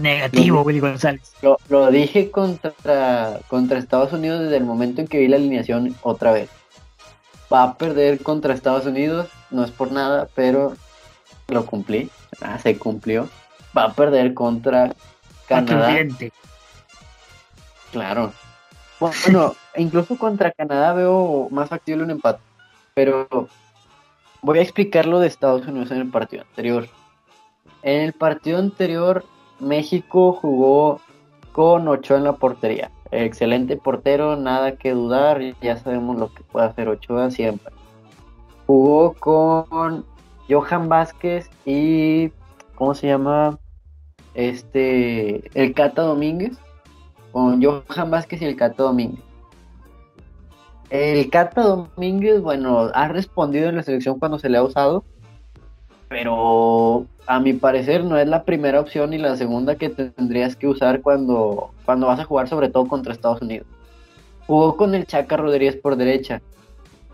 Negativo, Willy González. Lo, dije contra, contra Estados Unidos desde el momento en que vi la alineación otra vez. Va a perder contra Estados Unidos, no es por nada, pero lo cumplí. Ah, se cumplió. Va a perder contra Canadá. Claro. Bueno, incluso contra Canadá veo más factible un empate. Pero voy a explicar lo de Estados Unidos en el partido anterior. En el partido anterior México jugó con Ochoa en la portería. Excelente portero, nada que dudar, ya sabemos lo que puede hacer Ochoa siempre. Jugó con Johan Vázquez y ¿cómo se llama? Este, el Cata Domínguez. Con Johan Vázquez y el Cata Domínguez. El Cata Domínguez, bueno, ha respondido en la selección cuando se le ha usado, pero a mi parecer no es la primera opción y la segunda que tendrías que usar cuando, cuando vas a jugar sobre todo contra Estados Unidos. Jugó con el Chaca Rodríguez por derecha,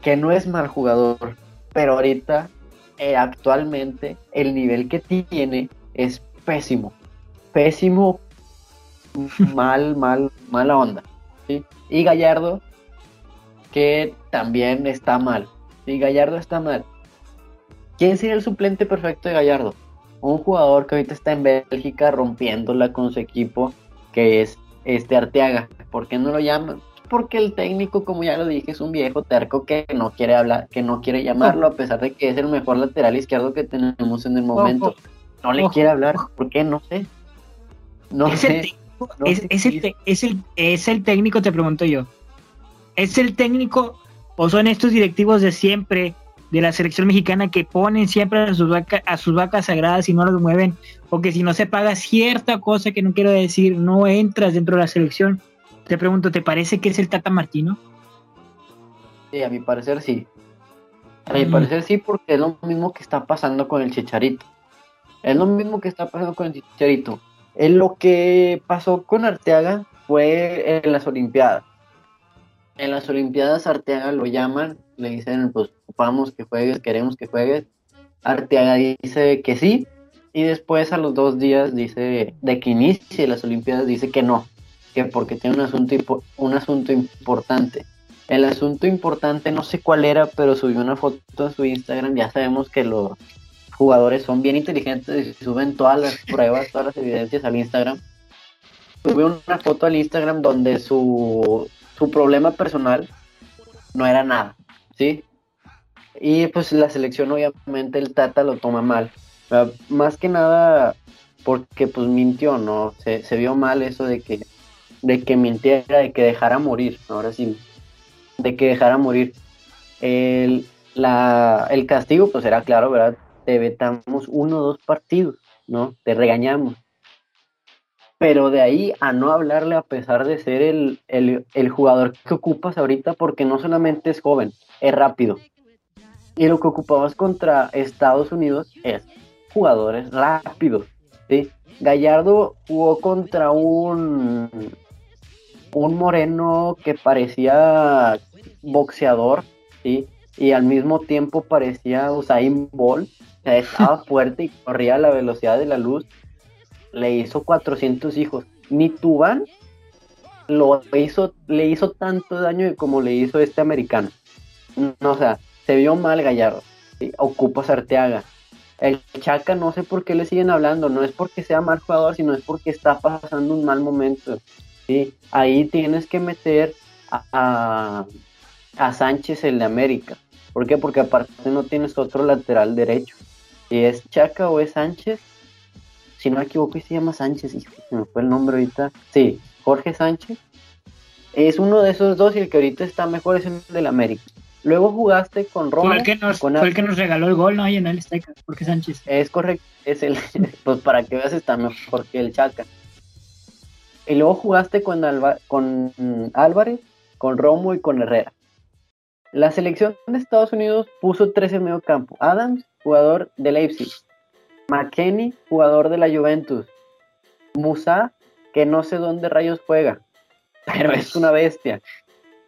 que no es mal jugador, pero ahorita, eh, actualmente, el nivel que tiene es pésimo. Pésimo, mal, mal, mala onda. Y Gallardo, que también está mal. Y Gallardo está mal. ¿Quién sería el suplente perfecto de Gallardo? un jugador que ahorita está en Bélgica rompiéndola con su equipo, que es este Arteaga. ¿Por qué no lo llaman? Porque el técnico, como ya lo dije, es un viejo terco que no quiere hablar, que no quiere llamarlo, a pesar de que es el mejor lateral izquierdo que tenemos en el momento. No le quiere hablar, ¿por qué? No sé. No es sé. El es, el, es, el, es el técnico, te pregunto yo. ¿Es el técnico o son estos directivos de siempre de la selección mexicana que ponen siempre a sus, a sus vacas sagradas y no las mueven, o que si no se paga cierta cosa que no quiero decir, no entras dentro de la selección. Te pregunto, ¿te parece que es el Tata Martino? Sí, a mi parecer sí. A mi mm. parecer sí, porque es lo mismo que está pasando con el Chicharito. Es lo mismo que está pasando con el Chicharito. Es lo que pasó con Arteaga fue en las Olimpiadas. En las Olimpiadas Arteaga lo llaman le dicen, pues ocupamos que juegues, queremos que juegues. Arteaga dice que sí, y después a los dos días dice, de que inicie las Olimpiadas, dice que no, que porque tiene un asunto, un asunto importante. El asunto importante, no sé cuál era, pero subió una foto en su Instagram. Ya sabemos que los jugadores son bien inteligentes y suben todas las pruebas, todas las evidencias al Instagram. Subió una foto al Instagram donde su, su problema personal no era nada, ¿sí? Y pues la selección obviamente el Tata lo toma mal. Más que nada porque pues mintió, ¿no? Se, se vio mal eso de que, de que mintiera, de que dejara morir. Ahora sí, de que dejara morir. El, la, el castigo, pues era claro, ¿verdad? Te vetamos uno o dos partidos, ¿no? Te regañamos. Pero de ahí a no hablarle a pesar de ser el, el jugador que ocupas ahorita, porque no solamente es joven, es rápido. Y lo que ocupabas contra Estados Unidos es jugadores rápidos. ¿sí? Gallardo jugó contra un un moreno que parecía boxeador, ¿sí? Y al mismo tiempo parecía Usain Bolt, o estaba fuerte y corría a la velocidad de la luz. Le hizo 400 hijos. Ni Tubán lo hizo, le hizo tanto daño como le hizo este americano. No, o sea, se vio mal Gallardo. ¿sí? Ocupa Sarteaga. El Chaca no sé por qué le siguen hablando, no es porque sea mal jugador, sino es porque está pasando un mal momento. ¿sí? Ahí tienes que meter a, a, Sánchez el de América. ¿Por qué? Porque aparte no tienes otro lateral derecho. Si es Chaca o es Sánchez, si no me equivoco, se llama Sánchez, hijo, se me fue el nombre ahorita. Sí, Jorge Sánchez. Es uno de esos dos y el que ahorita está mejor es el del América. Luego jugaste con Roma. Fue el que nos, fue el que nos regaló el gol, ¿no? Ahí en el Azteca, Jorge Sánchez. Es correcto, es el, pues para que veas está mejor que el Chaca. Y luego jugaste con, con Álvarez, con Romo y con Herrera. La selección de Estados Unidos puso tres en medio campo. Adams, jugador de Leipzig. McKenney, jugador de la Juventus. Musa, que no sé dónde rayos juega, pero es una bestia.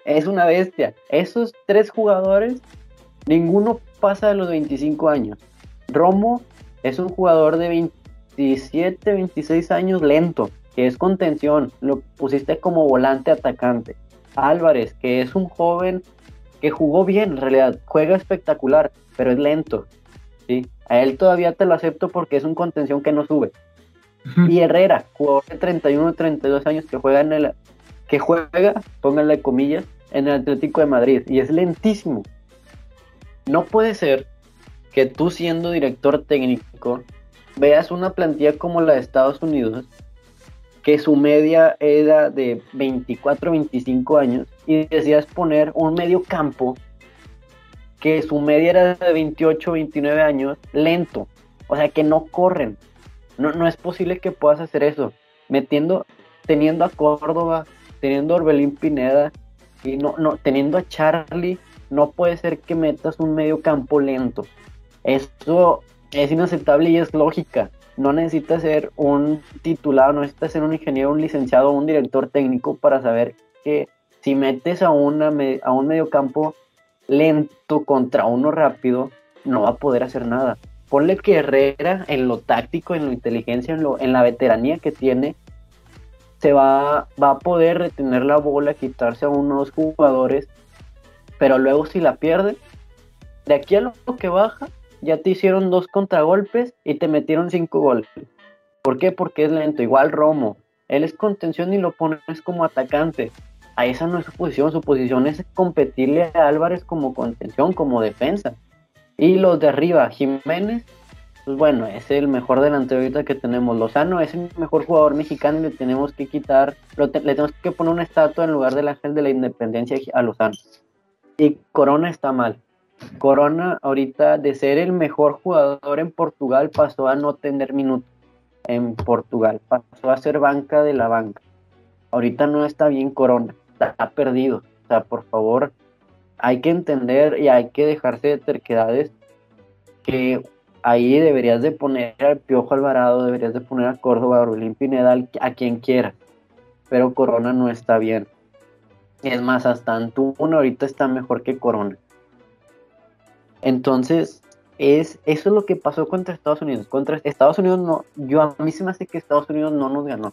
Es una bestia. Esos tres jugadores, ninguno pasa de los 25 años. Romo es un jugador de 27, 26 años lento que es contención, lo pusiste como volante atacante. Álvarez, que es un joven que jugó bien, en realidad, juega espectacular, pero es lento. ¿sí? A él todavía te lo acepto porque es un contención que no sube. Y Herrera, jugador de 31 32 años que juega en el que juega, pónganle comillas, en el Atlético de Madrid y es lentísimo. No puede ser que tú siendo director técnico veas una plantilla como la de Estados Unidos que su media era de 24, 25 años, y decías poner un medio campo que su media era de 28, 29 años, lento, o sea, que no corren. No, no es posible que puedas hacer eso, metiendo, teniendo a Córdoba, teniendo a Orbelín Pineda, y no, no, teniendo a Charlie, no puede ser que metas un medio campo lento. Eso es inaceptable y es lógica no necesitas ser un titulado, no necesitas ser un ingeniero, un licenciado un director técnico para saber que si metes a, una, a un mediocampo lento contra uno rápido, no va a poder hacer nada. Ponle que Herrera en lo táctico, en la inteligencia, en, lo, en la veteranía que tiene, se va, va a poder retener la bola, quitarse a unos jugadores, pero luego si la pierde, de aquí a lo que baja, ya te hicieron dos contragolpes y te metieron cinco goles. ¿Por qué? Porque es lento. Igual Romo. Él es contención y lo pones como atacante. A esa no es su posición. Su posición es competirle a Álvarez como contención, como defensa. Y los de arriba, Jiménez, pues bueno, es el mejor delantero ahorita que tenemos. Lozano es el mejor jugador mexicano y le tenemos que quitar, le tenemos que poner una estatua en lugar del ángel de la independencia a Lozano. Y Corona está mal. Corona ahorita de ser el mejor jugador en Portugal pasó a no tener minutos en Portugal, pasó a ser banca de la banca. Ahorita no está bien Corona, está perdido. O sea, por favor, hay que entender y hay que dejarse de terquedades que ahí deberías de poner al Piojo Alvarado, deberías de poner a Córdoba, a Orbelín Pineda, a quien quiera. Pero Corona no está bien. Es más, hasta Antuna ahorita está mejor que Corona. Entonces, es eso es lo que pasó contra Estados Unidos. Contra Estados Unidos no, yo a mí se me hace que Estados Unidos no nos ganó.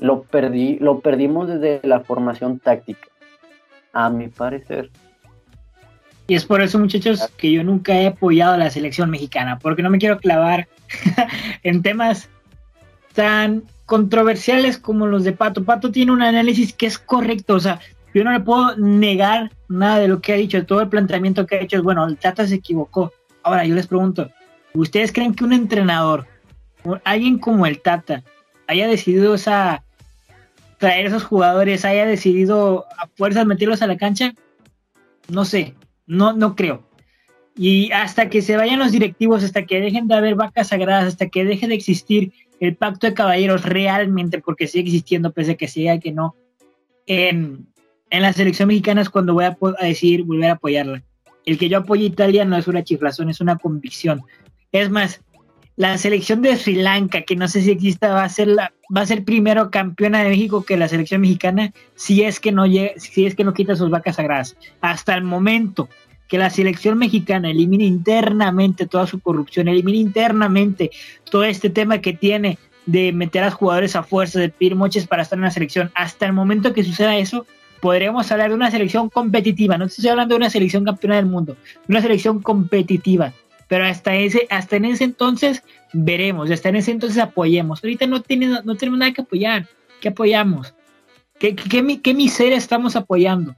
Lo perdí, lo perdimos desde la formación táctica. A mi parecer. Y es por eso, muchachos, que yo nunca he apoyado a la selección mexicana, porque no me quiero clavar en temas tan controversiales como los de Pato. Pato tiene un análisis que es correcto, o sea, yo no le puedo negar nada de lo que ha dicho, todo el planteamiento que ha hecho es, bueno, el Tata se equivocó, Ahora yo les pregunto, ¿ustedes creen que un entrenador, alguien como el Tata, haya decidido esa traer esos jugadores, haya decidido a fuerzas meterlos a la cancha? No sé, no, no creo. Y hasta que se vayan los directivos, hasta que dejen de haber vacas sagradas, hasta que deje de existir el pacto de caballeros realmente, porque sigue existiendo, pese a que siga que no, en, en la selección mexicana es cuando voy a, a decir volver a apoyarla el que yo apoye a Italia no es una chiflazón, es una convicción. Es más, la selección de Sri Lanka, que no sé si exista, va a ser la, va a ser primero campeona de México que la selección mexicana, si es que no si es que no quita sus vacas sagradas. Hasta el momento que la selección mexicana elimine internamente toda su corrupción, elimine internamente todo este tema que tiene de meter a los jugadores a fuerza, de pedir moches para estar en la selección, hasta el momento que suceda eso, podríamos hablar de una selección competitiva. No estoy hablando de una selección campeona del mundo, una selección competitiva. Pero hasta ese, hasta en ese entonces veremos, hasta en ese entonces apoyemos. Ahorita no, tenemos nada que apoyar. ¿Qué apoyamos? ¿Qué, miseria estamos apoyando?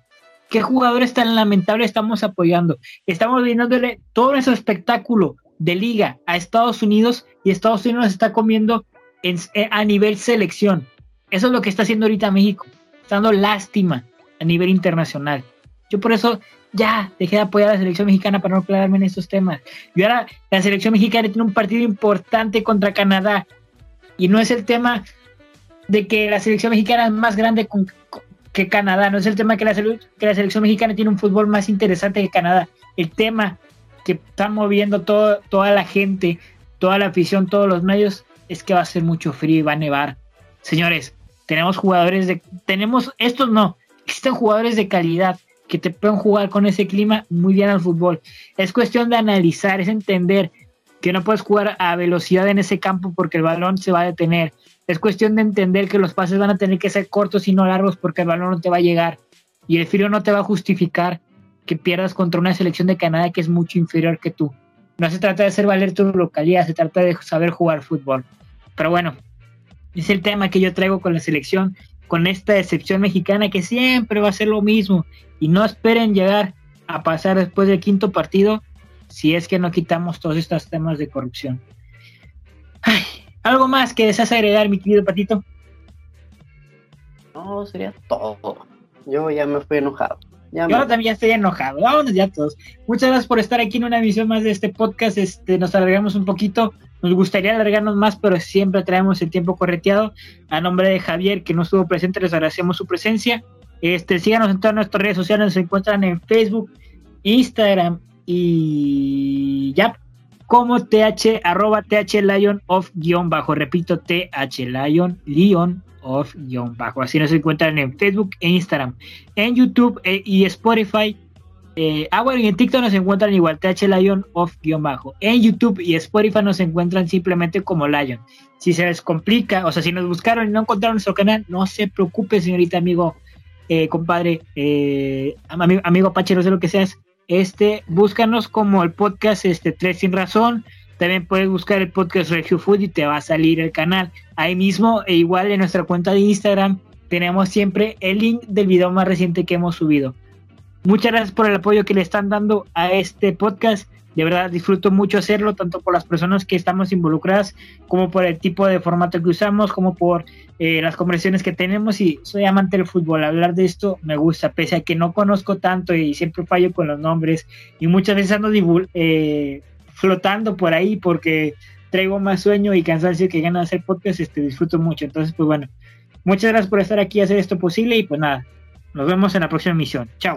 ¿Qué jugadores tan lamentables estamos apoyando? Estamos viéndole todo ese espectáculo de liga a Estados Unidos y Estados Unidos está comiendo en, a nivel selección. Eso es lo que está haciendo ahorita México. Está dando lástima a nivel internacional. Yo por eso ya dejé de apoyar a la selección mexicana para no clavarme en estos temas. Y ahora la selección mexicana tiene un partido importante contra Canadá. Y no es el tema de que la selección mexicana es más grande que Canadá. No es el tema que la, que la selección mexicana tiene un fútbol más interesante que Canadá. El tema que está moviendo toda la gente, toda la afición, todos los medios, es que va a ser mucho frío y va a nevar. Señores, tenemos jugadores de... Tenemos... Estos no existen jugadores de calidad que te pueden jugar con ese clima muy bien al fútbol. Es cuestión de analizar, es entender que no puedes jugar a velocidad en ese campo porque el balón se va a detener. Es cuestión de entender que los pases van a tener que ser cortos y no largos porque el balón no te va a llegar. Y el frío no te va a justificar que pierdas contra una selección de Canadá que es mucho inferior que tú. No se trata de hacer valer tu localidad, se trata de saber jugar fútbol. Pero bueno, es el tema que yo traigo con la selección con esta excepción mexicana que siempre va a ser lo mismo y no esperen llegar a pasar después del quinto partido si es que no quitamos todos estos temas de corrupción. ¿Algo más que deseas agregar, mi querido Patito? No, sería todo. Yo ya me fui enojado. Yo también estoy enojado. Vámonos ya todos. Muchas gracias por estar aquí en una emisión más de este podcast. Este, nos alargamos un poquito. Nos gustaría alargarnos más, pero siempre traemos el tiempo correteado. A nombre de Javier, que no estuvo presente, les agradecemos su presencia. Este, síganos en todas nuestras redes sociales, se encuentran en Facebook, Instagram y ya como th arroba th lion of guion bajo repito th lion lion of guion bajo así nos encuentran en Facebook e Instagram en YouTube e, y Spotify eh, ah, bueno, y en TikTok nos encuentran igual, TH Lion off guion bajo. En YouTube y Spotify nos encuentran simplemente como Lion. Si se les complica, o sea, si nos buscaron y no encontraron nuestro canal, no se preocupe, señorita, amigo, eh, compadre, amigo, amigo no sé lo que seas. Este, búscanos como el podcast este, Tres Sin Razón. También puedes buscar el podcast Regio Food y te va a salir el canal. Ahí mismo, e igual en nuestra cuenta de Instagram, tenemos siempre el link del video más reciente que hemos subido. Muchas gracias por el apoyo que le están dando a este podcast. De verdad disfruto mucho hacerlo, tanto por las personas que estamos involucradas, como por el tipo de formato que usamos, como por eh, las conversaciones que tenemos. Y soy amante del fútbol. Hablar de esto me gusta, pese a que no conozco tanto y siempre fallo con los nombres. Y muchas veces ando eh, flotando por ahí porque traigo más sueño y cansancio que ganas de hacer podcast. Este, disfruto mucho. Entonces, pues bueno, muchas gracias por estar aquí hacer esto posible. Y pues nada, nos vemos en la próxima emisión. Chao.